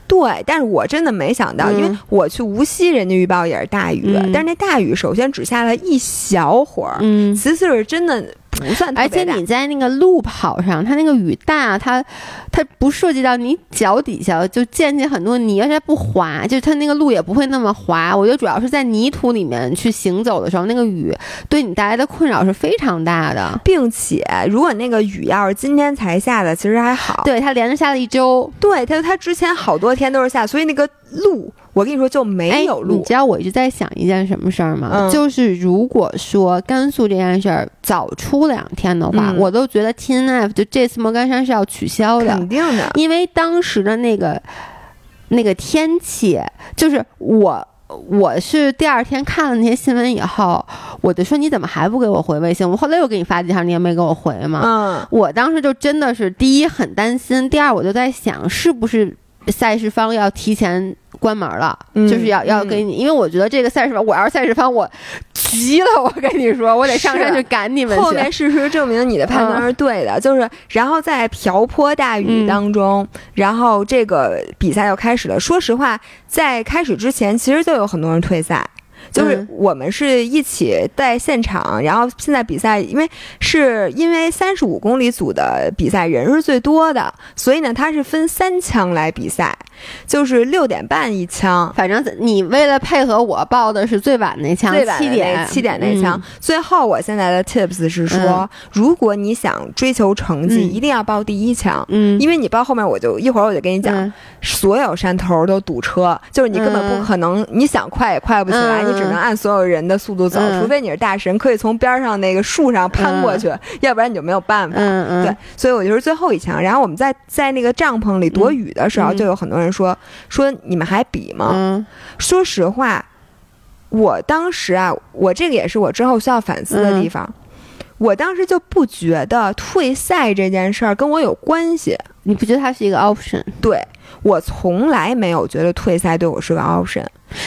对，但是我真的没想到，因为我去无锡，人家预报也是大雨，但是那大雨首先只下了一小会儿，嗯，其次是真的不算而且你在那个路跑上，它那个雨大，它它不涉及到你脚底下就溅起很多泥，而且不滑，就是它那个路也不会那么滑。我觉得主要是在泥土里面去行走的时候，那个雨对你带来的困扰是非常大的，并且如果那个雨要是今天才下的，其实还好。对，它连着下了一周。对，它它之前好多天都是下，所以那个路。我跟你说，就没有路。你知道我一直在想一件什么事儿吗？就是如果说甘肃这件事儿早出两天的话，我都觉得 T N F 就这次莫干山是要取消的，肯定的。因为当时的那个那个天气，就是我我是第二天看了那些新闻以后，我就说你怎么还不给我回微信？我后来又给你发几条，你也没给我回嘛。嗯，我当时就真的是第一很担心，第二我就在想是不是赛事方要提前。关门了，就是要要给你，因为我觉得这个赛事方，我要是赛事方，我急了。我跟你说，我得上山去赶你们去。后面事实证明你的判断是对的，就是然后在瓢泼大雨当中，然后这个比赛又开始了。说实话，在开始之前，其实就有很多人退赛。就是我们是一起在现场，然后现在比赛，因为是因为三十五公里组的比赛人是最多的，所以呢，它是分三枪来比赛，就是六点半一枪。反正你为了配合我报的是最晚那枪，七点。七点那枪。最后我现在的 tips 是说，如果你想追求成绩，一定要报第一枪，嗯，因为你报后面，我就一会儿我就跟你讲，所有山头都堵车，就是你根本不可能，你想快也快不起来，你只。只能按所有人的速度走，除非你是大神，可以从边上那个树上攀过去，要不然你就没有办法。对，所以我就是最后一枪。然后我们在在那个帐篷里躲雨的时候，就有很多人说说你们还比吗？说实话，我当时啊，我这个也是我之后需要反思的地方。我当时就不觉得退赛这件事儿跟我有关系。你不觉得它是一个 option？对我从来没有觉得退赛对我是个 option。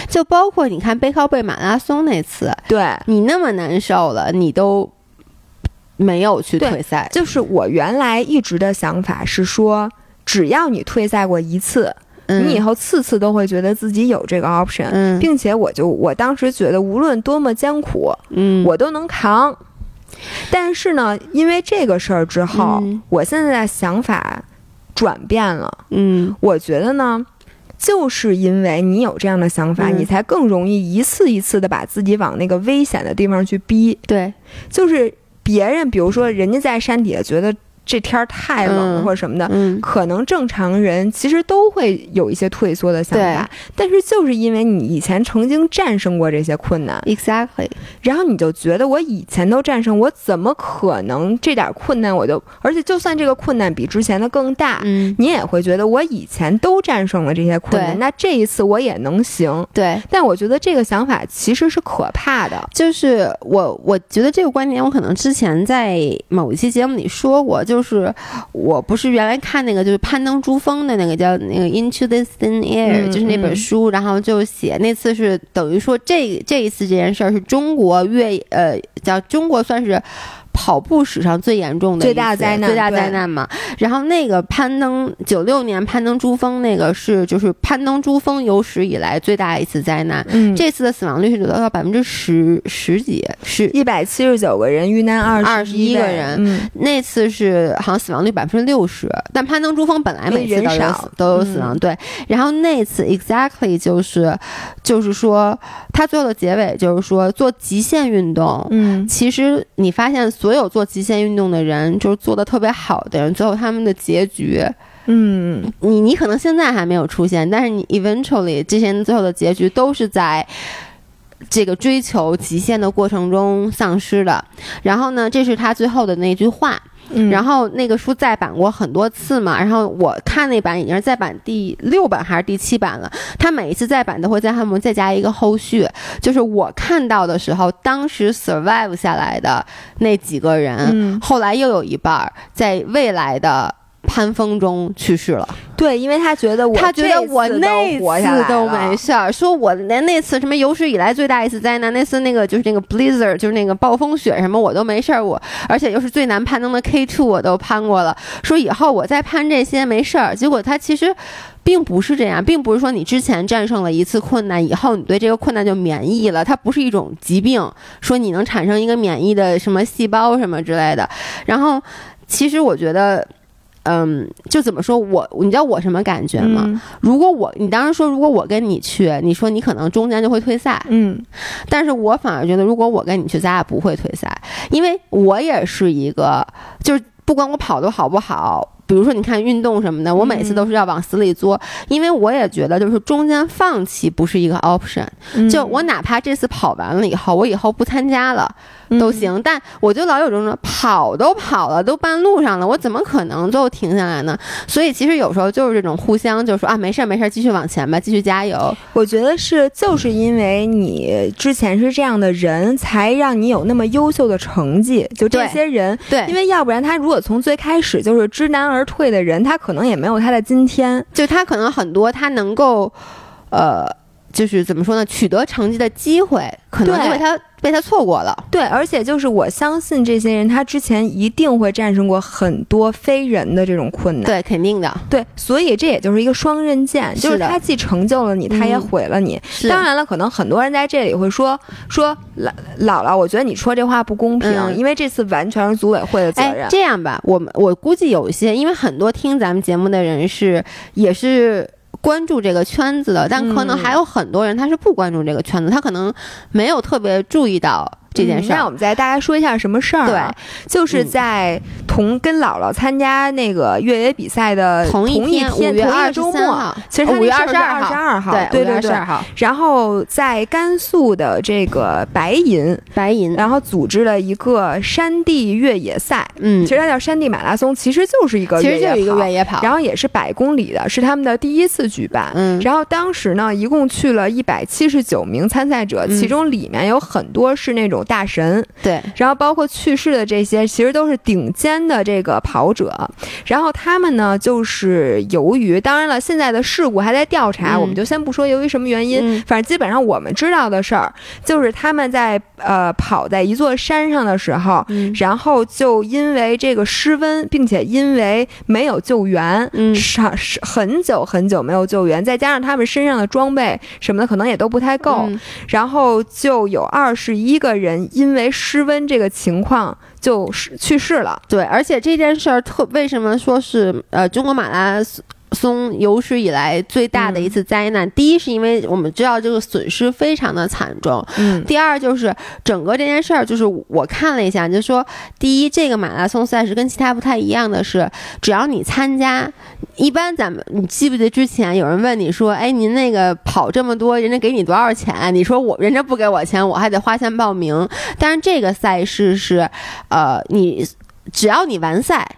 就包括你看背靠背马拉松那次，对你那么难受了，你都没有去退赛。就是我原来一直的想法是说，只要你退赛过一次，你以后次次都会觉得自己有这个 option，并且我就我当时觉得无论多么艰苦，嗯，我都能扛。但是呢，因为这个事儿之后，我现在的想法转变了。嗯，我觉得呢。就是因为你有这样的想法，你才更容易一次一次的把自己往那个危险的地方去逼。对，就是别人，比如说人家在山底下觉得。这天儿太冷或者什么的，可能正常人其实都会有一些退缩的想法。但是就是因为你以前曾经战胜过这些困难，exactly，然后你就觉得我以前都战胜，我怎么可能这点困难我就？而且就算这个困难比之前的更大，你也会觉得我以前都战胜了这些困难，那这一次我也能行。对，但我觉得这个想法其实是可怕的。就是我，我觉得这个观点，我可能之前在某一期节目里说过，就。就是我不是原来看那个就是攀登珠峰的那个叫那个 Into the Thin Air，就是那本书，然后就写那次是等于说这这一次这件事儿是中国越呃叫中国算是。跑步史上最严重的最大灾难，最大灾难嘛。然后那个攀登九六年攀登珠峰，那个是就是攀登珠峰有史以来最大一次灾难。嗯，这次的死亡率是得到百分之十十几，是一百七十九个人遇难，二二十一个人。嗯，那次是好像死亡率百分之六十，但攀登珠峰本来每次都有都有死亡。对，然后那次 exactly 就是就是说，他最后的结尾就是说做极限运动。嗯，其实你发现。所有做极限运动的人，就是做的特别好的人，最后他们的结局，嗯，你你可能现在还没有出现，但是你 eventually 这些人最后的结局都是在这个追求极限的过程中丧失的。然后呢，这是他最后的那句话。然后那个书再版过很多次嘛，然后我看那版已经是再版第六版还是第七版了。他每一次再版都会在后面再加一个后续，就是我看到的时候，当时 survive 下来的那几个人，后来又有一半在未来的攀峰中去世了。对，因为他觉得我他觉得我那次都没事儿，说我连那次什么有史以来最大一次灾难，那次那个就是那个 blizzard，就是那个暴风雪什么我都没事儿，我而且又是最难攀登的 K two 我都攀过了，说以后我再攀这些没事儿。结果他其实并不是这样，并不是说你之前战胜了一次困难以后你对这个困难就免疫了，它不是一种疾病，说你能产生一个免疫的什么细胞什么之类的。然后其实我觉得。嗯，就怎么说我，你知道我什么感觉吗？如果我，你当时说如果我跟你去，你说你可能中间就会退赛，嗯，但是我反而觉得如果我跟你去，咱俩不会退赛，因为我也是一个，就是不管我跑的好不好。比如说，你看运动什么的，我每次都是要往死里作，因为我也觉得就是中间放弃不是一个 option。就我哪怕这次跑完了以后，我以后不参加了都行，但我就老有这种跑都跑了，都半路上了，我怎么可能就停下来呢？所以其实有时候就是这种互相就说啊，没事儿没事儿，继续往前吧，继续加油。我觉得是就是因为你之前是这样的人，才让你有那么优秀的成绩。就这些人，对，因为要不然他如果从最开始就是知难而而退的人，他可能也没有他的今天。就他可能很多，他能够，呃，就是怎么说呢？取得成绩的机会，可能因为他被他错过了。对，而且就是我相信这些人，他之前一定会战胜过很多非人的这种困难。对，肯定的。对，所以这也就是一个双刃剑，就是他既成就了你，他也毁了你。当然了，可能很多人在这里会说说姥姥姥，我觉得你说这话不公平，因为这次完全是组委会的责任。这样吧，我们我估计有一些，因为很多听咱们节目的人是也是。关注这个圈子的，但可能还有很多人他是不关注这个圈子，他可能没有特别注意到。这件事，那我们再大家说一下什么事儿？对，就是在同跟姥姥参加那个越野比赛的同一天，五月二周末，其实五月二十二号，二号，对对对，然后在甘肃的这个白银，白银，然后组织了一个山地越野赛，嗯，其实它叫山地马拉松，其实就是一个，其实就是一个越野跑，然后也是百公里的，是他们的第一次举办，嗯，然后当时呢，一共去了一百七十九名参赛者，其中里面有很多是那种大神。对，然后包括去世的这些，其实都是顶尖的这个跑者。然后他们呢，就是由于，当然了，现在的事故还在调查，我们就先不说由于什么原因。反正基本上我们知道的事儿，就是他们在呃跑在一座山上的时候，然后就因为这个失温，并且因为没有救援，上是很久很久没有救援，再加上他们身上的装备什么的可能也都不太够，然后就有二十一个人因为失。温这个情况就去世了，对，而且这件事儿特为什么说是呃中国马拉松。有史以来最大的一次灾难。第一，是因为我们知道这个损失非常的惨重。嗯。第二，就是整个这件事儿，就是我看了一下，就说第一，这个马拉松赛事跟其他不太一样的是，只要你参加，一般咱们你记不记得之前有人问你说，哎，您那个跑这么多，人家给你多少钱？你说我人家不给我钱，我还得花钱报名。但是这个赛事是，呃，你只要你完赛，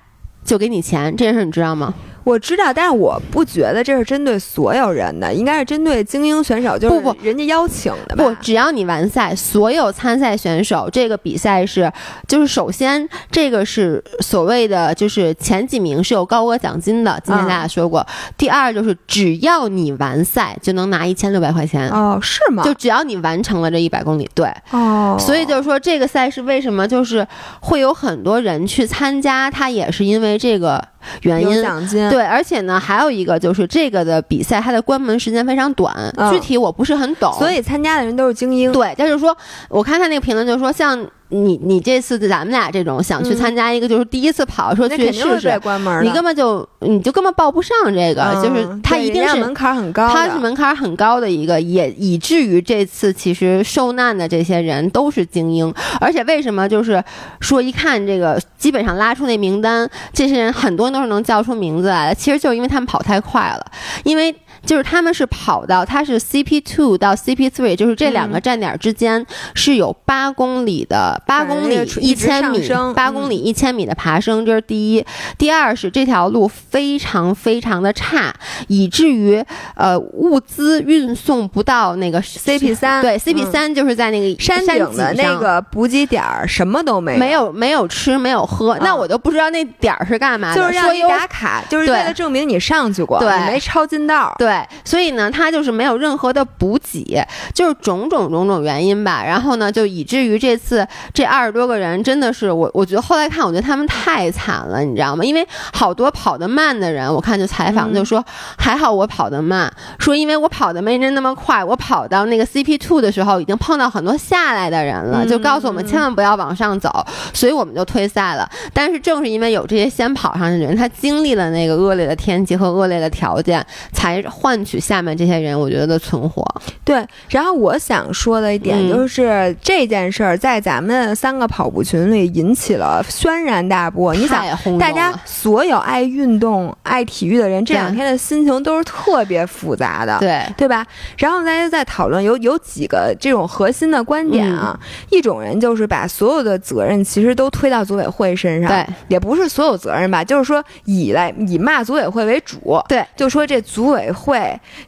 就给你钱。这件事你知道吗？我知道，但是我不觉得这是针对所有人的，应该是针对精英选手，就是不不，人家邀请的吧不，只要你完赛，所有参赛选手，这个比赛是，就是首先这个是所谓的，就是前几名是有高额奖金的，今天大家说过。第二就是只要你完赛，就能拿一千六百块钱哦，是吗？就只要你完成了这一百公里，对哦。所以就是说，这个赛事为什么就是会有很多人去参加，它也是因为这个。原因对，而且呢，还有一个就是这个的比赛，它的关门时间非常短，具体我不是很懂，所以参加的人都是精英。对，但是说，我看他那个评论，就是说像。你你这次咱们俩这种想去参加一个就是第一次跑，说去试试，你根本就你就根本报不上这个，就是他一定是门槛很高，他是门槛很高的一个，也以至于这次其实受难的这些人都是精英，而且为什么就是说一看这个基本上拉出那名单，这些人很多都是能叫出名字来的，其实就是因为他们跑太快了，因为。就是他们是跑到它是 CP two 到 CP three，就是这两个站点之间是有八公里的八公里一千米八公里一千米的爬升，这是第一。第二是这条路非常非常的差，以至于呃物资运送不到那个 CP 三。对，CP 三就是在那个山顶的那个补给点儿，什么都没有，没有没有吃没有喝，那我都不知道那点儿是干嘛的。就是让你打卡，就是为了证明你上去过，对，没抄近道。对，所以呢，他就是没有任何的补给，就是种种种种原因吧。然后呢，就以至于这次这二十多个人真的是我，我觉得后来看，我觉得他们太惨了，你知道吗？因为好多跑得慢的人，我看就采访就说，还好我跑得慢，说因为我跑的没人那么快，我跑到那个 CP two 的时候，已经碰到很多下来的人了，就告诉我们千万不要往上走，所以我们就退赛了。但是正是因为有这些先跑上去的人，他经历了那个恶劣的天气和恶劣的条件，才换取下面这些人，我觉得的存活。对，然后我想说的一点就是这件事儿在咱们三个跑步群里引起了轩然大波。你想，大家所有爱运动、爱体育的人，这两天的心情都是特别复杂的，对对吧？然后大家在讨论有有几个这种核心的观点啊。一种人就是把所有的责任其实都推到组委会身上，对，也不是所有责任吧，就是说以来以骂组委会为主，对，就说这组委会，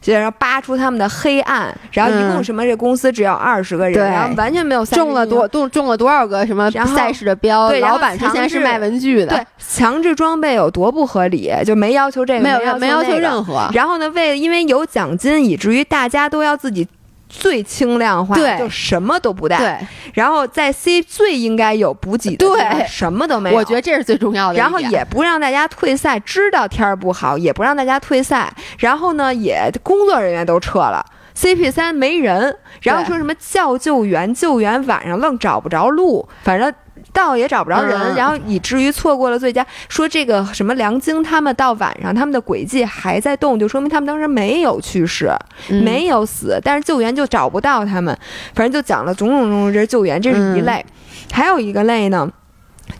然后扒出他们的黑暗，然后一共什么这公司只有二十个人，然后完全没有中了多中中了多少个什么赛事的标，对，老板之前是卖文具的，对，强制装备有多不合理，就没要求这个，没有没要求任何，然后呢，为因为有奖金，以至于大家都要自己。最轻量化，对，就什么都不带。对，然后在 C 最应该有补给的，对，什么都没有。我觉得这是最重要的。然后也不让大家退赛，知道天儿不好，也不让大家退赛。然后呢，也工作人员都撤了，CP 三没人。然后说什么叫救援，救援晚上愣找不着路，反正。到也找不着人，然后以至于错过了最佳。说这个什么梁晶他们到晚上他们的轨迹还在动，就说明他们当时没有去世，没有死，但是救援就找不到他们。反正就讲了种种种种，这是救援，这是一类。还有一个类呢，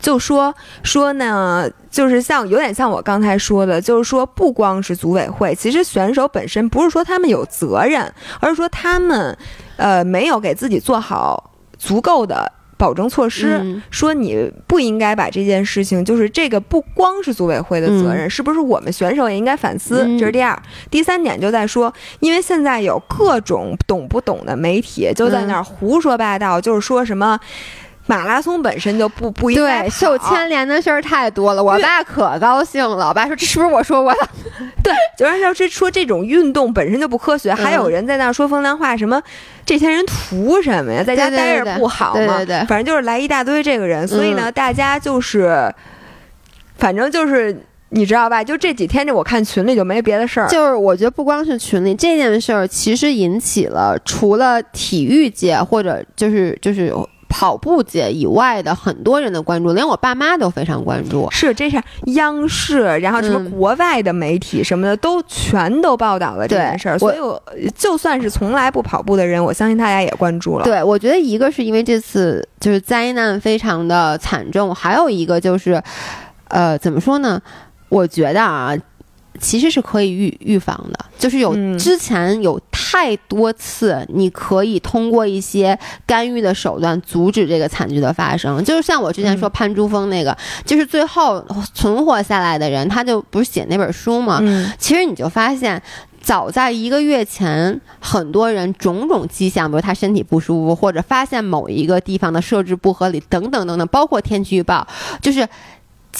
就说说呢，就是像有点像我刚才说的，就是说不光是组委会，其实选手本身不是说他们有责任，而是说他们呃没有给自己做好足够的。保证措施说你不应该把这件事情，就是这个不光是组委会的责任，是不是我们选手也应该反思？这是第二，第三点就在说，因为现在有各种懂不懂的媒体就在那儿胡说八道，就是说什么。马拉松本身就不不应该受牵连的事儿太多了，我爸可高兴了。我爸说：“这是不是我说过的？” 对，就是要是说这种运动本身就不科学，还有人在那说风凉话，什么这些人图什么呀？在家待着不好吗？对对对，反正就是来一大堆这个人，所以呢，大家就是，反正就是你知道吧？就这几天这我看群里就没别的事儿，就是我觉得不光是群里这件事儿，其实引起了除了体育界或者就是就是。跑步界以外的很多人的关注，连我爸妈都非常关注。是，这是央视，然后什么国外的媒体什么的都全都报道了这件事儿。所以，我就算是从来不跑步的人，我相信大家也关注了。对，我觉得一个是因为这次就是灾难非常的惨重，还有一个就是，呃，怎么说呢？我觉得啊。其实是可以预预防的，就是有之前有太多次，你可以通过一些干预的手段阻止这个惨剧的发生。就是像我之前说潘珠峰那个，就是最后存活下来的人，他就不是写那本书吗？其实你就发现，早在一个月前，很多人种种迹象，比如他身体不舒服，或者发现某一个地方的设置不合理，等等等等，包括天气预报，就是。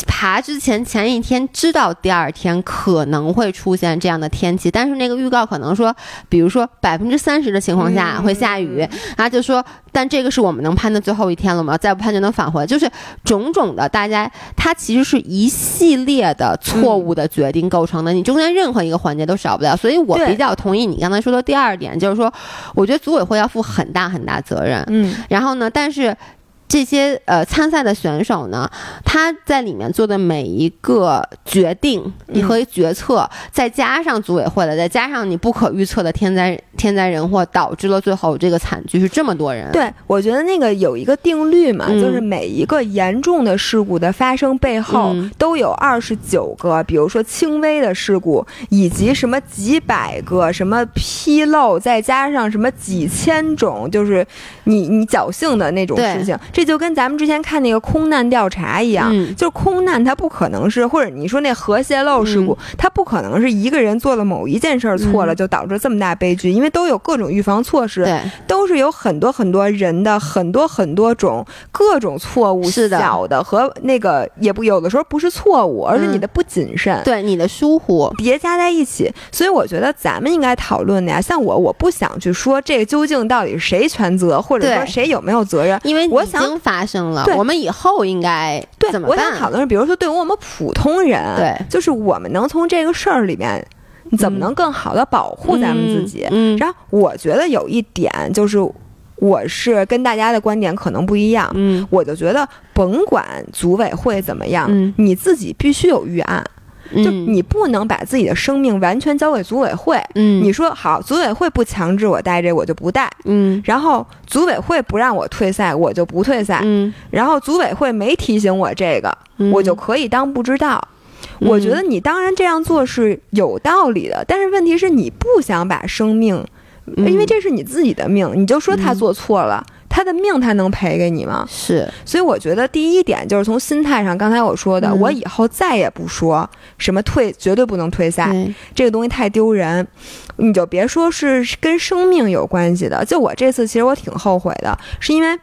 爬之前前一天知道第二天可能会出现这样的天气，但是那个预告可能说，比如说百分之三十的情况下会下雨，啊，就说，但这个是我们能攀的最后一天了吗？再不攀就能返回，就是种种的，大家它其实是一系列的错误的决定构成的，你中间任何一个环节都少不了，所以我比较同意你刚才说的第二点，就是说，我觉得组委会要负很大很大责任，嗯，然后呢，但是。这些呃参赛的选手呢，他在里面做的每一个决定和决策，再加上组委会的，再加上你不可预测的天灾天灾人祸，导致了最后这个惨剧是这么多人。对，我觉得那个有一个定律嘛，就是每一个严重的事故的发生背后都有二十九个，比如说轻微的事故，以及什么几百个什么纰漏，再加上什么几千种，就是你你侥幸的那种事情。这就跟咱们之前看那个空难调查一样，就是空难它不可能是，或者你说那核泄漏事故，它不可能是一个人做了某一件事儿错了就导致这么大悲剧，因为都有各种预防措施，都是有很多很多人的很多很多种各种错误，小的和那个也不有的时候不是错误，而是你的不谨慎，对你的疏忽叠加在一起，所以我觉得咱们应该讨论的呀，像我我不想去说这个究竟到底是谁全责，或者说谁有没有责任，因为我。已经发生了，我们以后应该怎么办？我想讨论是，比如说，对于我们普通人，对，就是我们能从这个事儿里面，怎么能更好的保护咱们自己？嗯，然后我觉得有一点就是，我是跟大家的观点可能不一样，嗯，我就觉得甭管组委会怎么样，你自己必须有预案。就你不能把自己的生命完全交给组委会。嗯，你说好，组委会不强制我带这，我就不带。嗯，然后组委会不让我退赛，我就不退赛。嗯，然后组委会没提醒我这个，我就可以当不知道。我觉得你当然这样做是有道理的，但是问题是你不想把生命，因为这是你自己的命，你就说他做错了。他的命他能赔给你吗？是，所以我觉得第一点就是从心态上，刚才我说的，我以后再也不说什么退，绝对不能退赛，这个东西太丢人，你就别说是跟生命有关系的。就我这次其实我挺后悔的，是因为。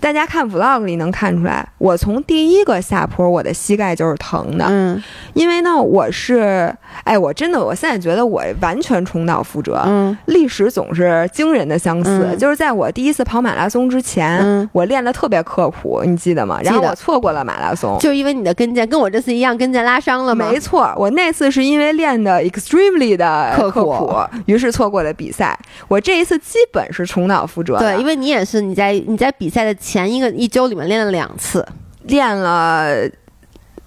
大家看 vlog 里能看出来，我从第一个下坡，我的膝盖就是疼的。嗯，因为呢，我是，哎，我真的，我现在觉得我完全重蹈覆辙。嗯，历史总是惊人的相似。就是在我第一次跑马拉松之前，我练的特别刻苦，你记得吗？然后我错过了马拉松，就因为你的跟腱跟我这次一样，跟腱拉伤了吗？没错，我那次是因为练的 extremely 的刻苦，于是错过了比赛。我这一次基本是重蹈覆辙。对，因为你也是你在你在比赛的。前一个一周里面练了两次，练了。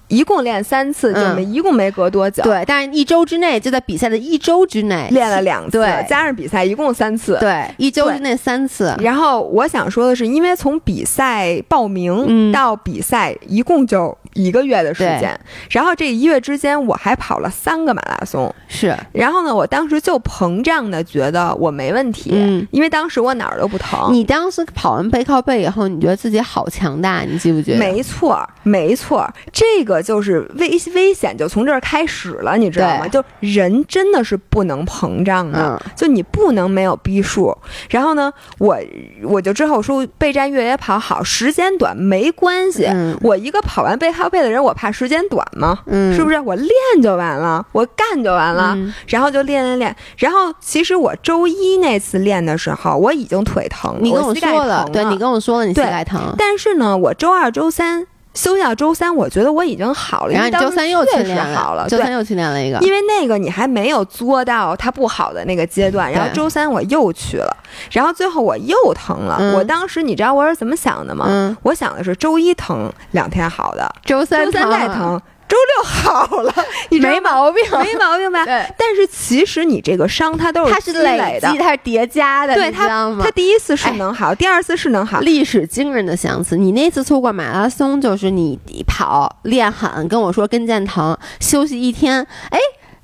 一共练三次，就没一共没隔多久。对，但是一周之内就在比赛的一周之内练了两次，加上比赛一共三次。对，一周之内三次。然后我想说的是，因为从比赛报名到比赛一共就一个月的时间，然后这一月之间我还跑了三个马拉松。是。然后呢，我当时就膨胀的觉得我没问题，因为当时我哪儿都不疼。你当时跑完背靠背以后，你觉得自己好强大，你记不记得？没错，没错，这个。就是危危险就从这儿开始了，你知道吗？就人真的是不能膨胀的，就你不能没有逼数。然后呢，我我就之后说备战越野跑好，时间短没关系。我一个跑完背靠背的人，我怕时间短吗？嗯，是不是？我练就完了，我干就完了，然后就练练练。然后其实我周一那次练的时候，我已经腿疼，你跟我说了，对你跟我说了你膝盖疼。但是呢，我周二、周三。休假周三，我觉得我已经好了，因为周三又去练了，周三又去练了一个，因为那个你还没有作到它不好的那个阶段，然后周三我又去了，然后最后我又疼了。我当时你知道我是怎么想的吗？我想的是周一疼两天好的，周三再疼。周六好了，你没毛病，没毛病吧？对。但是其实你这个伤它都是它是累积，它是叠加的，对它它第一次是能好，第二次是能好，历史惊人的相似。你那次错过马拉松，就是你跑练喊，跟我说跟腱疼，休息一天，哎。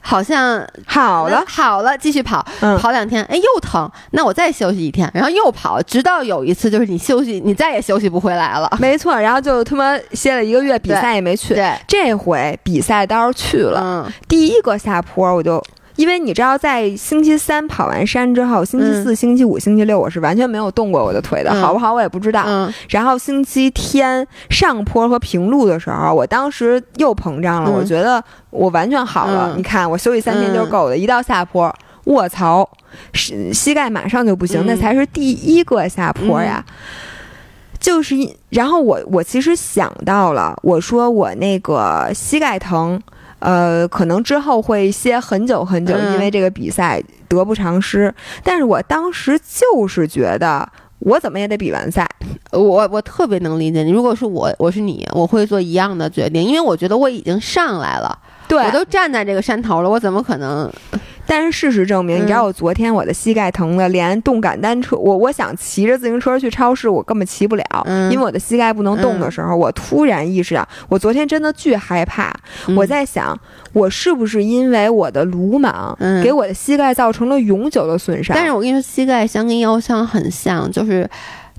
好像好了，好了，继续跑，跑两天，哎，又疼，那我再休息一天，然后又跑，直到有一次就是你休息，你再也休息不回来了。没错，然后就他妈歇了一个月，比赛也没去。对，这回比赛倒是去了。嗯，第一个下坡我就。因为你知道，在星期三跑完山之后，星期四、星期五、星期六，我是完全没有动过我的腿的，好不好？我也不知道。然后星期天上坡和平路的时候，我当时又膨胀了，我觉得我完全好了。你看，我休息三天就够的。一到下坡，卧槽，膝膝盖马上就不行。那才是第一个下坡呀，就是，然后我我其实想到了，我说我那个膝盖疼。呃，可能之后会歇很久很久，因为这个比赛得不偿失。但是我当时就是觉得，我怎么也得比完赛，我我特别能理解你。如果是我，我是你，我会做一样的决定，因为我觉得我已经上来了，对我都站在这个山头了，我怎么可能？但是事实证明，你知道我昨天我的膝盖疼的，连动感单车，我我想骑着自行车去超市，我根本骑不了，因为我的膝盖不能动的时候，我突然意识到，我昨天真的巨害怕。我在想，我是不是因为我的鲁莽，给我的膝盖造成了永久的损伤？但是我跟你说，膝盖相跟腰伤很像，就是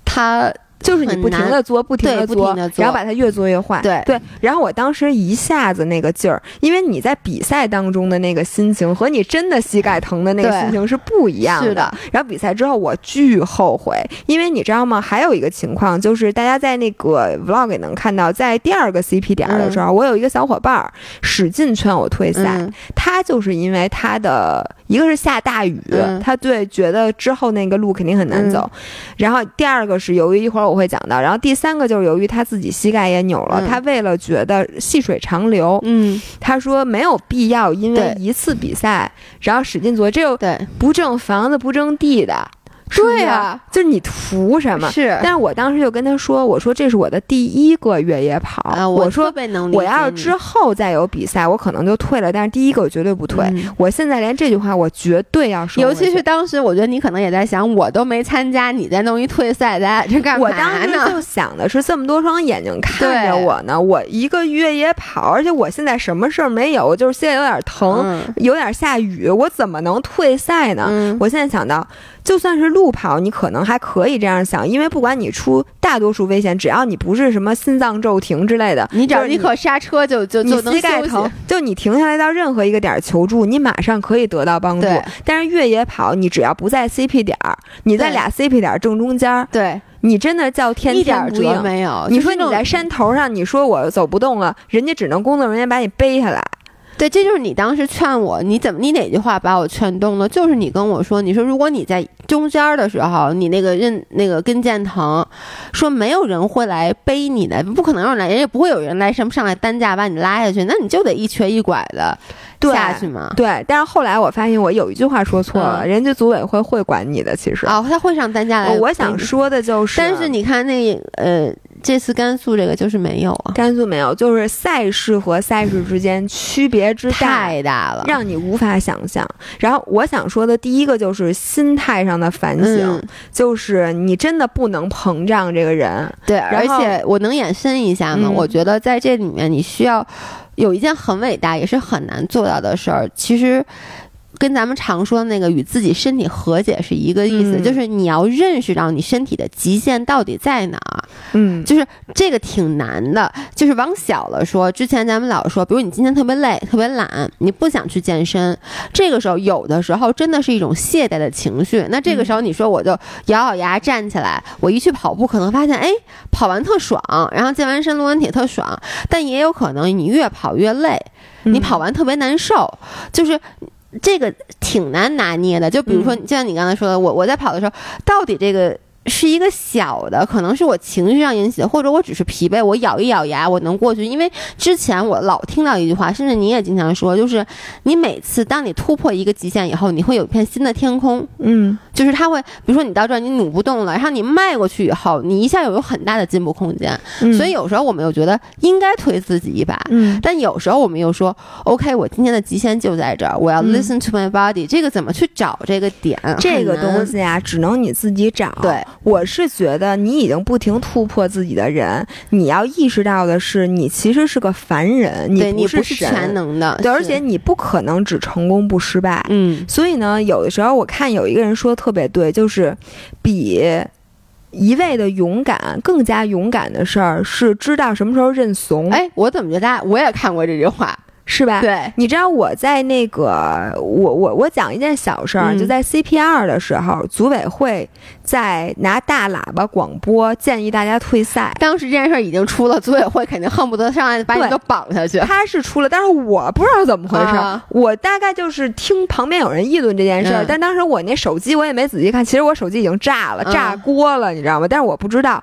它。就是你不停的作，不停的作，然后把它越做越坏。对对，然后我当时一下子那个劲儿，因为你在比赛当中的那个心情和你真的膝盖疼的那个心情是不一样的。然后比赛之后我巨后悔，因为你知道吗？还有一个情况就是大家在那个 vlog 也能看到，在第二个 CP 点的时候，我有一个小伙伴使劲劝我退赛，他就是因为他的一个是下大雨，他对觉得之后那个路肯定很难走，然后第二个是由于一会儿。我会讲到，然后第三个就是由于他自己膝盖也扭了，他为了觉得细水长流，嗯，他说没有必要因为一次比赛，然后使劲做，这又不挣房子不挣地的。对呀，就是你图什么？是，但是我当时就跟他说：“我说这是我的第一个越野跑，我说我要是之后再有比赛，我可能就退了。但是第一个我绝对不退。我现在连这句话我绝对要说。尤其是当时，我觉得你可能也在想，我都没参加，你再弄一退赛，咱俩这干嘛呢？我当时就想的是，这么多双眼睛看着我呢，我一个越野跑，而且我现在什么事儿没有，就是现在有点疼，有点下雨，我怎么能退赛呢？我现在想到。就算是路跑，你可能还可以这样想，因为不管你出大多数危险，只要你不是什么心脏骤停之类的，你只要立刻刹车就就就膝盖疼，就你停下来到任何一个点求助，你马上可以得到帮助。但是越野跑，你只要不在 CP 点儿，你在俩 CP 点正中间，对你真的叫天天不应。没有，你说你在山头上，你说我走不动了，人家只能工作人员把你背下来。对，这就是你当时劝我，你怎么你哪句话把我劝动了？就是你跟我说，你说如果你在中间的时候，你那个韧那个跟腱疼，说没有人会来背你的，不可能有人来，人也不会有人来什么上来担架把你拉下去，那你就得一瘸一拐的下去嘛。对，但是后来我发现我有一句话说错了，人家组委会会管你的，其实哦，他会上担架来。我想说的就是，但是你看那呃。这次甘肃这个就是没有啊，甘肃没有，就是赛事和赛事之间区别之大太大了，让你无法想象。然后我想说的第一个就是心态上的反省，就是你真的不能膨胀这个人。对，而且我能延伸一下吗？我觉得在这里面你需要有一件很伟大也是很难做到的事儿，其实。跟咱们常说的那个与自己身体和解是一个意思，就是你要认识到你身体的极限到底在哪儿。嗯，就是这个挺难的。就是往小了说，之前咱们老说，比如你今天特别累、特别懒，你不想去健身，这个时候有的时候真的是一种懈怠的情绪。那这个时候你说我就咬咬牙站起来，我一去跑步，可能发现哎，跑完特爽，然后健完身、撸完铁特爽。但也有可能你越跑越累，你跑完特别难受，就是。这个挺难拿捏的，就比如说，就像你刚才说的，我我在跑的时候，到底这个。是一个小的，可能是我情绪上引起的，或者我只是疲惫，我咬一咬牙我能过去。因为之前我老听到一句话，甚至你也经常说，就是你每次当你突破一个极限以后，你会有一片新的天空。嗯，就是它会，比如说你到这儿你努不动了，然后你迈过去以后，你一下有有很大的进步空间。所以有时候我们又觉得应该推自己一把，嗯，但有时候我们又说，OK，我今天的极限就在这儿，我要 listen to my body。这个怎么去找这个点？这个东西啊，只能你自己找。对。我是觉得你已经不停突破自己的人，你要意识到的是，你其实是个凡人，你不是全能的，对，而且你不可能只成功不失败。嗯，所以呢，有的时候我看有一个人说的特别对，就是比一味的勇敢更加勇敢的事儿是知道什么时候认怂。哎，我怎么觉得我也看过这句话。是吧？对，你知道我在那个，我我我讲一件小事儿，就在 CPR 的时候，组委会在拿大喇叭广播建议大家退赛。当时这件事儿已经出了，组委会肯定恨不得上来把你都绑下去。他是出了，但是我不知道怎么回事，我大概就是听旁边有人议论这件事儿，但当时我那手机我也没仔细看，其实我手机已经炸了，炸锅了，你知道吗？但是我不知道。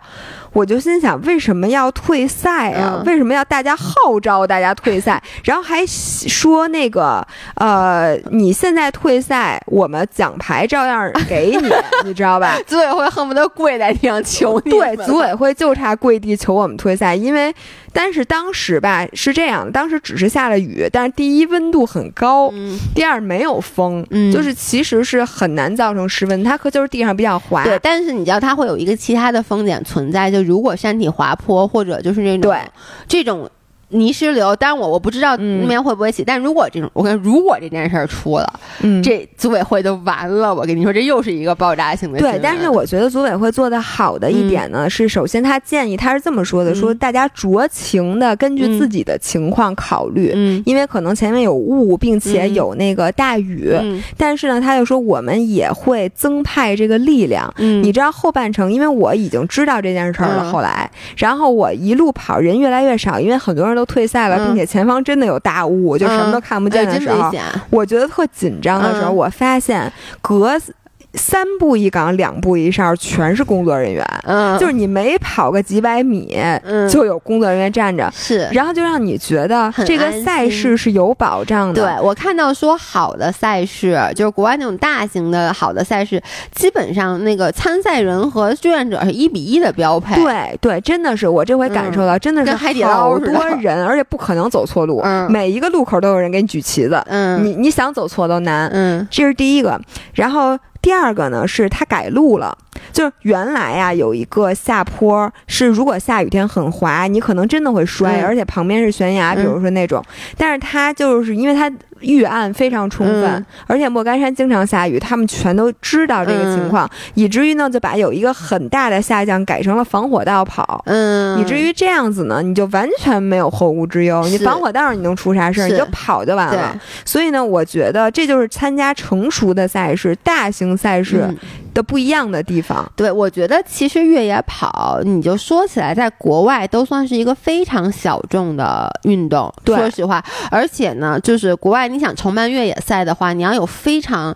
我就心想，为什么要退赛啊？为什么要大家号召大家退赛？然后还说那个，呃，你现在退赛，我们奖牌照样给你，你知道吧？组组委会恨不得跪在地上求你。对，组委会就差跪地求我们退赛，因为但是当时吧是这样，当时只是下了雨，但是第一温度很高，第二没有风，就是其实是很难造成失温，它可就是地上比较滑。对，但是你知道它会有一个其他的风险存在，就如果山体滑坡或者就是那种对这种。泥石流，当然我我不知道那边会不会起，但如果这种，我跟如果这件事儿出了，这组委会就完了。我跟你说，这又是一个爆炸性的。对，但是我觉得组委会做的好的一点呢，是首先他建议他是这么说的：说大家酌情的根据自己的情况考虑，因为可能前面有雾，并且有那个大雨。但是呢，他又说我们也会增派这个力量。你知道后半程，因为我已经知道这件事儿了，后来，然后我一路跑，人越来越少，因为很多人。都退赛了，并且前方真的有大雾，就什么都看不见的时候，我觉得特紧张的时候，我发现隔。三步一岗，两步一哨，全是工作人员。嗯，就是你每跑个几百米，就有工作人员站着。是，然后就让你觉得这个赛事是有保障的。对我看到说好的赛事，就是国外那种大型的好的赛事，基本上那个参赛人和志愿者是一比一的标配。对对，真的是我这回感受到，真的是好多人，而且不可能走错路。嗯，每一个路口都有人给你举旗子。嗯，你你想走错都难。嗯，这是第一个，然后。第二个呢，是它改路了，就是原来呀有一个下坡，是如果下雨天很滑，你可能真的会摔，而且旁边是悬崖，比如说那种，但是它就是因为它。预案非常充分，而且莫干山经常下雨，他们全都知道这个情况，以至于呢就把有一个很大的下降改成了防火道跑，嗯，以至于这样子呢你就完全没有后顾之忧，你防火道你能出啥事儿，你就跑就完了。所以呢，我觉得这就是参加成熟的赛事、大型赛事的不一样的地方。对，我觉得其实越野跑，你就说起来，在国外都算是一个非常小众的运动，说实话，而且呢，就是国外。你想承办越野赛的话，你要有非常。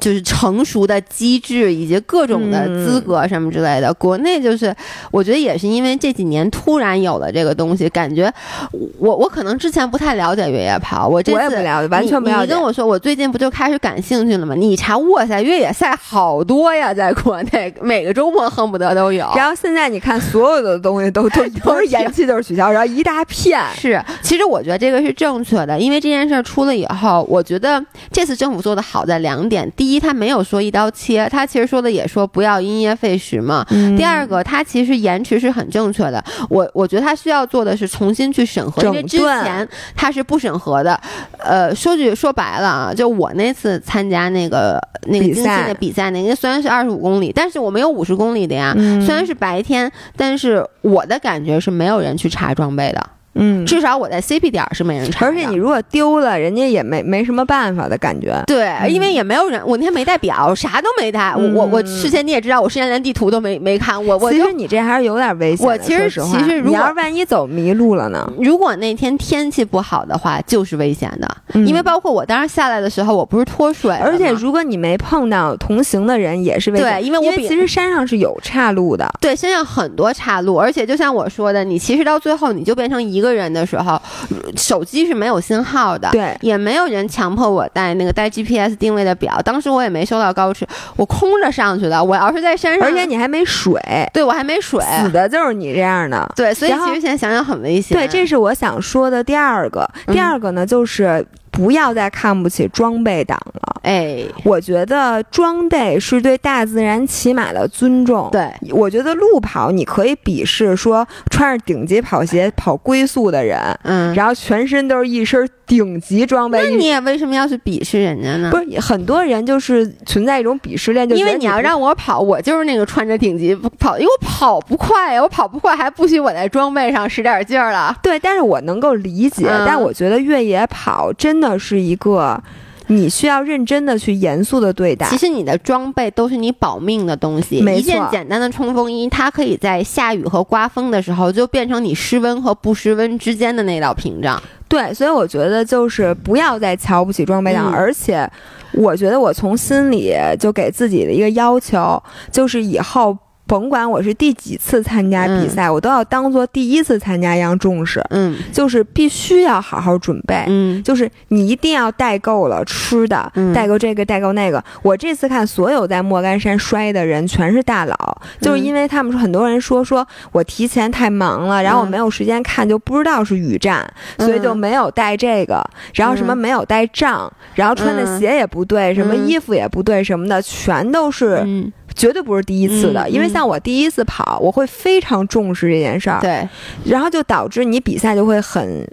就是成熟的机制以及各种的资格什么之类的，国内就是我觉得也是因为这几年突然有了这个东西，感觉我我可能之前不太了解越野跑，我这次我也不了解，完全不了解。你跟我说，我最近不就开始感兴趣了吗？你查，哇塞，越野赛好多呀，在国内每个周末恨不得都有。然后现在你看，所有的东西都 都都是延期，都是取消，然后一大片。是，其实我觉得这个是正确的，因为这件事出了以后，我觉得这次政府做的好在两点，第。第一，他没有说一刀切，他其实说的也说不要因噎废食嘛。第二个，他其实延迟是很正确的。我我觉得他需要做的是重新去审核，因为之前他是不审核的。呃，说句说白了啊，就我那次参加那个那个比赛，那个虽然是二十五公里，但是我们有五十公里的呀。虽然是白天，但是我的感觉是没有人去查装备的。嗯，至少我在 CP 点是没人查，而且你如果丢了，人家也没没什么办法的感觉。对，因为也没有人，我那天没带表，啥都没带。我我我事先你也知道，我事先连地图都没没看。我我其实你这还是有点危险。我其实其实，如果万一走迷路了呢？如果那天天气不好的话，就是危险的。因为包括我当时下来的时候，我不是脱水，而且如果你没碰到同行的人，也是危险。对，因为我其实山上是有岔路的。对，山上很多岔路，而且就像我说的，你其实到最后你就变成一个人的时候。手机是没有信号的，对，也没有人强迫我带那个带 GPS 定位的表。当时我也没收到高驰，我空着上去的。我要是在山上，而且你还没水，对我还没水，死的就是你这样的。对，所以其实现在想想很危险。对，这是我想说的第二个。第二个呢，就是。不要再看不起装备党了，哎，我觉得装备是对大自然起码的尊重。对，我觉得路跑你可以鄙视说穿着顶级跑鞋跑龟速的人，嗯，然后全身都是一身顶级装备。那你也为什么要去鄙视人家呢？不是很多人就是存在一种鄙视链，就因为你要让我跑，我就是那个穿着顶级跑，因为我跑不快呀，我跑不快还不许我在装备上使点劲儿了。对，但是我能够理解，但我觉得越野跑真的。是一个你需要认真的去严肃的对待。其实你的装备都是你保命的东西。一件简单的冲锋衣，它可以在下雨和刮风的时候就变成你失温和不失温之间的那道屏障。对，所以我觉得就是不要再瞧不起装备党，而且我觉得我从心里就给自己的一个要求，就是以后。甭管我是第几次参加比赛，我都要当做第一次参加一样重视。嗯，就是必须要好好准备。嗯，就是你一定要带够了吃的，带够这个，带够那个。我这次看所有在莫干山摔的人全是大佬，就是因为他们说很多人说说我提前太忙了，然后我没有时间看，就不知道是雨战，所以就没有带这个，然后什么没有带杖，然后穿的鞋也不对，什么衣服也不对，什么的全都是。绝对不是第一次的，因为像我第一次跑，我会非常重视这件事儿，对，然后就导致你比赛就会很。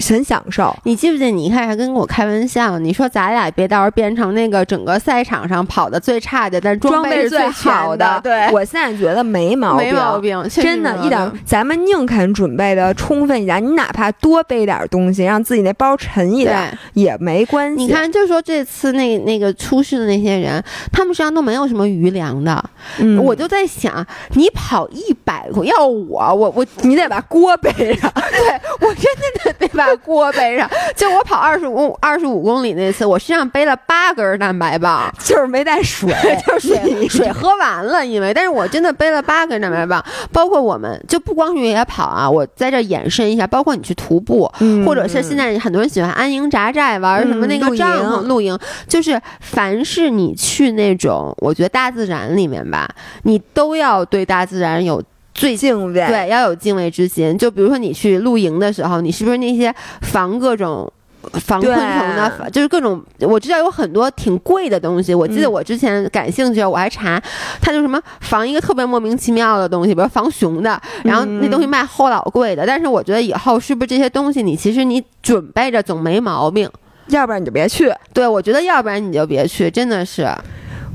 很享受，你记不记得你一开始还跟我开玩笑，你说咱俩别到时候变成那个整个赛场上跑的最差的，但装备是最好的。对，我现在觉得没毛病，没毛病，真的，一点。咱们宁肯准备的充分一点，你哪怕多背点东西，让自己那包沉一点也没关系。你看，就说这次那那个出事的那些人，他们身上都没有什么余粮的。嗯，我就在想，你跑一百要我，我我你得把锅背上。对我真的得得把。锅背上，就我跑二十五二十五公里那次，我身上背了八根蛋白棒，就是没带水，就是水 水喝完了，因为但是我真的背了八根蛋白棒，包括我们就不光是越野跑啊，我在这延伸一下，包括你去徒步，或者是现在很多人喜欢安营扎寨玩什么那个帐篷露营，就是凡是你去那种，我觉得大自然里面吧，你都要对大自然有。最敬畏，对，要有敬畏之心。就比如说你去露营的时候，你是不是那些防各种防昆虫的，就是各种我知道有很多挺贵的东西。我记得我之前感兴趣，我还查，它就什么防一个特别莫名其妙的东西，比如防熊的，然后那东西卖齁老贵的。但是我觉得以后是不是这些东西，你其实你准备着总没毛病，要不然你就别去。对，我觉得要不然你就别去，真的是。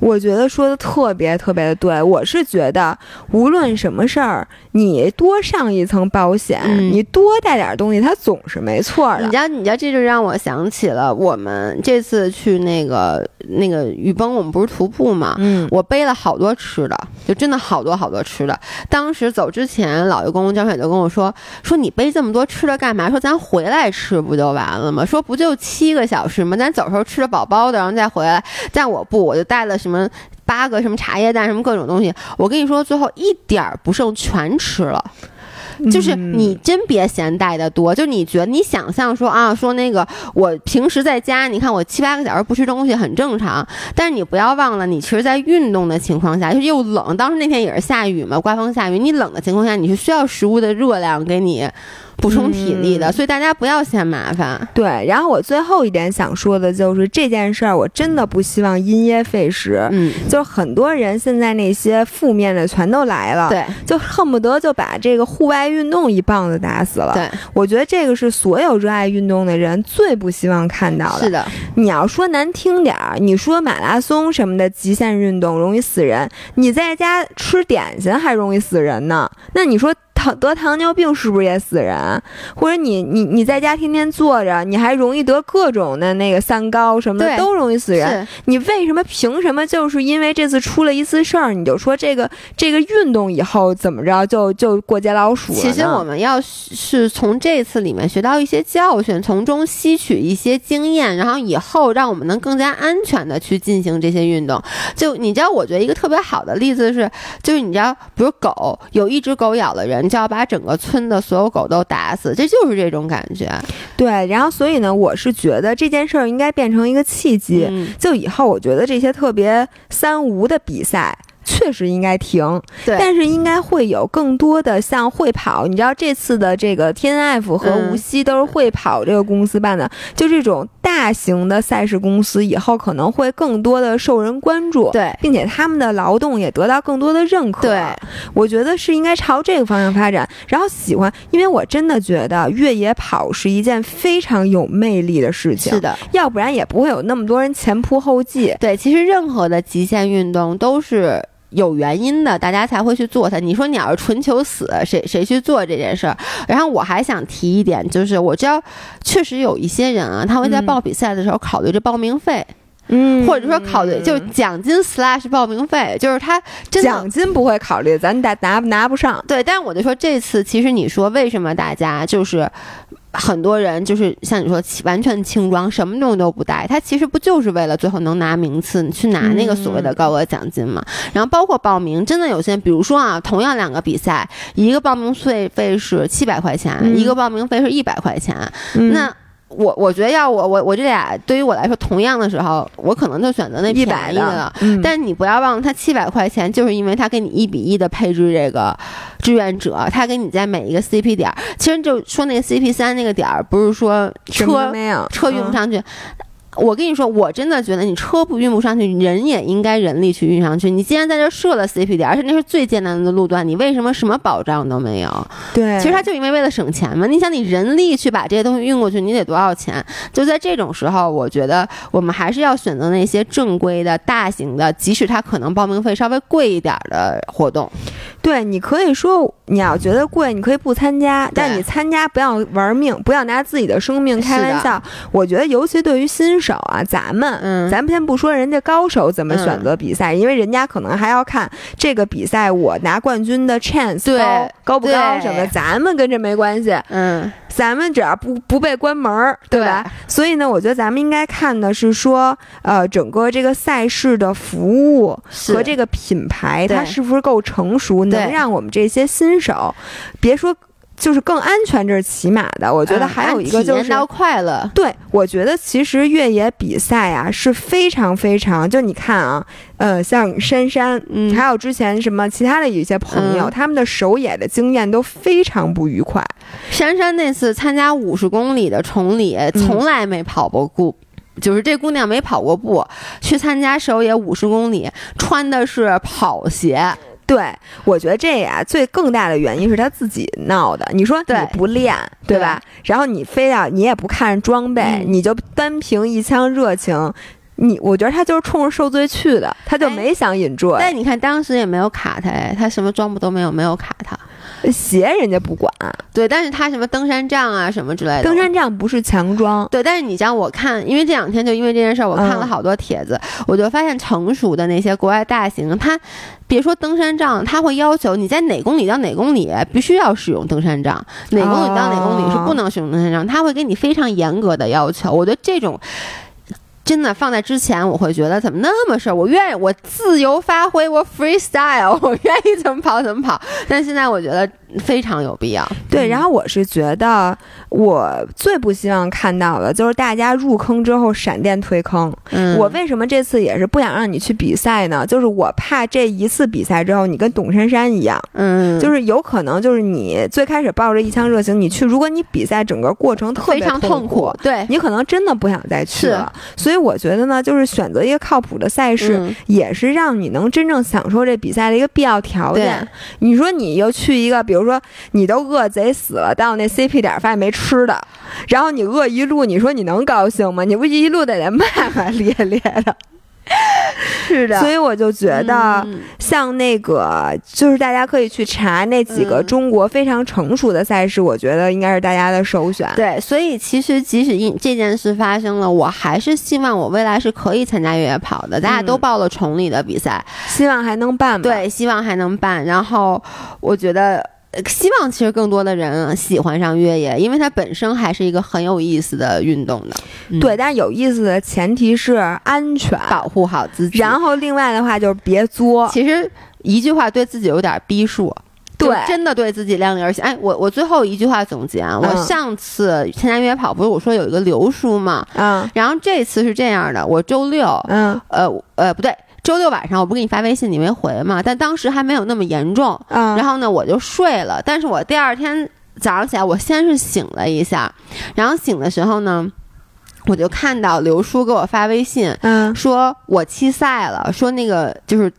我觉得说的特别特别的对，我是觉得无论什么事儿，你多上一层保险，你多带点东西，它总是没错的。你知道，你知道，这就让我想起了我们这次去那个那个雨崩，我们不是徒步嘛？嗯，我背了好多吃的，就真的好多好多吃的。当时走之前，老爷公张远就跟我说：“说你背这么多吃的干嘛？说咱回来吃不就完了吗？说不就七个小时吗？咱走时候吃的饱饱的，然后再回来。但我不，我就带了。”什么八个什么茶叶蛋什么各种东西，我跟你说，最后一点儿不剩，全吃了。就是你真别嫌带的多，就你觉得你想象说啊，说那个我平时在家，你看我七八个小时不吃东西很正常，但是你不要忘了，你其实，在运动的情况下，就又冷，当时那天也是下雨嘛，刮风下雨，你冷的情况下，你是需要食物的热量给你。补充体力的，所以大家不要嫌麻烦。对，然后我最后一点想说的就是这件事儿，我真的不希望因噎废食。嗯，就很多人现在那些负面的全都来了，对，就恨不得就把这个户外运动一棒子打死了。对，我觉得这个是所有热爱运动的人最不希望看到的。是的，你要说难听点儿，你说马拉松什么的极限运动容易死人，你在家吃点心还容易死人呢。那你说？糖得糖尿病是不是也死人？或者你你你在家天天坐着，你还容易得各种的那个三高什么的，都容易死人。你为什么凭什么就是因为这次出了一次事儿，你就说这个这个运动以后怎么着就就过街老鼠？其实我们要是从这次里面学到一些教训，从中吸取一些经验，然后以后让我们能更加安全的去进行这些运动。就你知道，我觉得一个特别好的例子是，就是你知道，比如狗有一只狗咬了人。就要把整个村的所有狗都打死，这就是这种感觉。对，然后所以呢，我是觉得这件事儿应该变成一个契机，就以后我觉得这些特别三无的比赛。确实应该停，但是应该会有更多的像会跑。你知道这次的这个 T N F 和无锡都是会跑这个公司办的，就这种大型的赛事公司，以后可能会更多的受人关注，对，并且他们的劳动也得到更多的认可。对，我觉得是应该朝这个方向发展。然后喜欢，因为我真的觉得越野跑是一件非常有魅力的事情。是的，要不然也不会有那么多人前仆后继。对，其实任何的极限运动都是。有原因的，大家才会去做它。你说你要是纯求死，谁谁去做这件事儿？然后我还想提一点，就是我知道确实有一些人啊，他会在报比赛的时候考虑这报名费。嗯，或者说考虑就奖金 slash 报名费，就是他奖金不会考虑，咱拿拿拿不上。对，但是我就说这次其实你说为什么大家就是很多人就是像你说完全轻装，什么东西都不带，他其实不就是为了最后能拿名次去拿那个所谓的高额奖金嘛？然后包括报名，真的有些，比如说啊，同样两个比赛，一个报名费费是七百块钱，一个报名费是一百块钱，那。我我觉得要我我我这俩对于我来说同样的时候，我可能就选择那便宜的了。但是你不要忘了，他七百块钱就是因为他给你一比一的配置这个志愿者，他给你在每一个 CP 点，其实就说那个 CP 三那个点儿，不是说车车运不上去。我跟你说，我真的觉得你车不运不上去，人也应该人力去运上去。你既然在这设了 CP 点，而且那是最艰难的路段，你为什么什么保障都没有？对，其实他就因为为了省钱嘛。你想，你人力去把这些东西运过去，你得多少钱？就在这种时候，我觉得我们还是要选择那些正规的、大型的，即使它可能报名费稍微贵一点的活动。对，你可以说你要觉得贵，你可以不参加，但你参加不要玩命，不要拿自己的生命开玩笑。我觉得，尤其对于新手啊，咱们，嗯，咱们先不说人家高手怎么选择比赛，因为人家可能还要看这个比赛我拿冠军的 chance 高高不高什么，咱们跟这没关系，嗯。咱们只要不不被关门儿，对吧？所以呢，我觉得咱们应该看的是说，呃，整个这个赛事的服务和这个品牌，它是不是够成熟，能让我们这些新手，别说。就是更安全，这是起码的。我觉得还有一个就是快乐。对，我觉得其实越野比赛啊是非常非常，就你看啊，呃，像珊珊，嗯，还有之前什么其他的一些朋友，他们的首野的经验都非常不愉快。珊珊那次参加五十公里的崇礼，从来没跑过步，就是这姑娘没跑过步，去参加首野五十公里，穿的是跑鞋。对，我觉得这呀最更大的原因是他自己闹的。你说你不练，对吧？然后你非要你也不看装备，你就单凭一腔热情，你我觉得他就是冲着受罪去的，他就没想引住。但你看当时也没有卡他，他什么装备都没有，没有卡他。鞋人家不管，对，但是他什么登山杖啊什么之类的，登山杖不是强装，对，但是你像我看，因为这两天就因为这件事儿，我看了好多帖子，我就发现成熟的那些国外大型，他别说登山杖，他会要求你在哪公里到哪公里必须要使用登山杖，哪公里到哪公里是不能使用登山杖，他会给你非常严格的要求。我觉得这种。真的放在之前，我会觉得怎么那么事儿？我愿意，我自由发挥，我 freestyle，我愿意怎么跑怎么跑。但现在我觉得非常有必要。对，然后我是觉得，我最不希望看到的就是大家入坑之后闪电退坑。嗯，我为什么这次也是不想让你去比赛呢？就是我怕这一次比赛之后，你跟董珊珊一样，嗯，就是有可能就是你最开始抱着一腔热情，你去，如果你比赛整个过程特别痛苦，对你可能真的不想再去了。所以。我觉得呢，就是选择一个靠谱的赛事，也是让你能真正享受这比赛的一个必要条件。你说你又去一个，比如说你都饿贼死了，到那 CP 点发现没吃的，然后你饿一路，你说你能高兴吗？你不一路得骂骂咧咧的。是的，所以我就觉得，像那个，就是大家可以去查那几个中国非常成熟的赛事，我觉得应该是大家的首选。对，所以其实即使因这件事发生了，我还是希望我未来是可以参加越野跑的。大家都报了崇礼的比赛，希望还能办。对，希望还能办。然后我觉得。希望其实更多的人喜欢上越野，因为它本身还是一个很有意思的运动的。对，但是有意思的前提是安全，保护好自己。然后另外的话就是别作。其实一句话对自己有点逼数，对，真的对自己量力而行。哎，我我最后一句话总结啊，我上次参加越野跑不是我说有一个刘叔嘛，嗯，然后这次是这样的，我周六，嗯，呃呃不对。周六晚上我不给你发微信，你没回嘛？但当时还没有那么严重，然后呢我就睡了。但是我第二天早上起来，我先是醒了一下，然后醒的时候呢，我就看到刘叔给我发微信，说我弃赛了，说那个就是。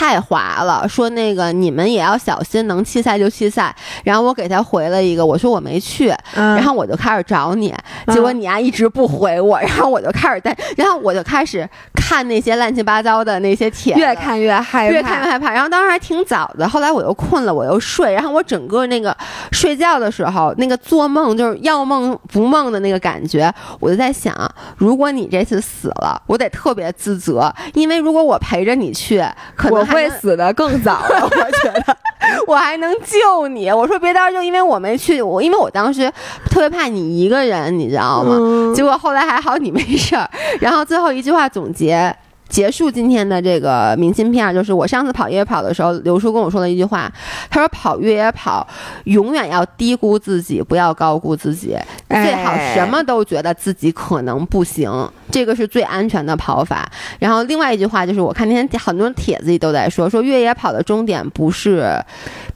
太滑了，说那个你们也要小心，能弃赛就弃赛。然后我给他回了一个，我说我没去，然后我就开始找你，结果你啊一直不回我，然后我就开始在，然后我就开始看那些乱七八糟的那些帖，越看越害怕，越看越害怕。然后当时还挺早的，后来我又困了，我又睡，然后我整个那个睡觉的时候，那个做梦就是要梦不梦的那个感觉，我就在想，如果你这次死了，我得特别自责，因为如果我陪着你去，可能会死的更早了。我觉得 我还能救你。我说别到时候就因为我没去，我因为我当时特别怕你一个人，你知道吗？结果后来还好你没事儿。然后最后一句话总结。结束今天的这个明信片，就是我上次跑越野跑的时候，刘叔跟我说了一句话，他说跑越野跑永远要低估自己，不要高估自己，最好什么都觉得自己可能不行，这个是最安全的跑法。然后另外一句话就是，我看那天很多帖子里都在说，说越野跑的终点不是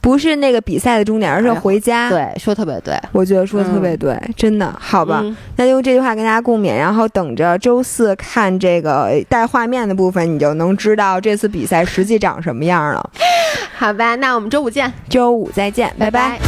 不是那个比赛的终点，而是回家。对，说特别对，我觉得说的特别对，真的好吧？那用这句话跟大家共勉，然后等着周四看这个带画面。的部分，你就能知道这次比赛实际长什么样了。好吧，那我们周五见，周五再见，拜拜。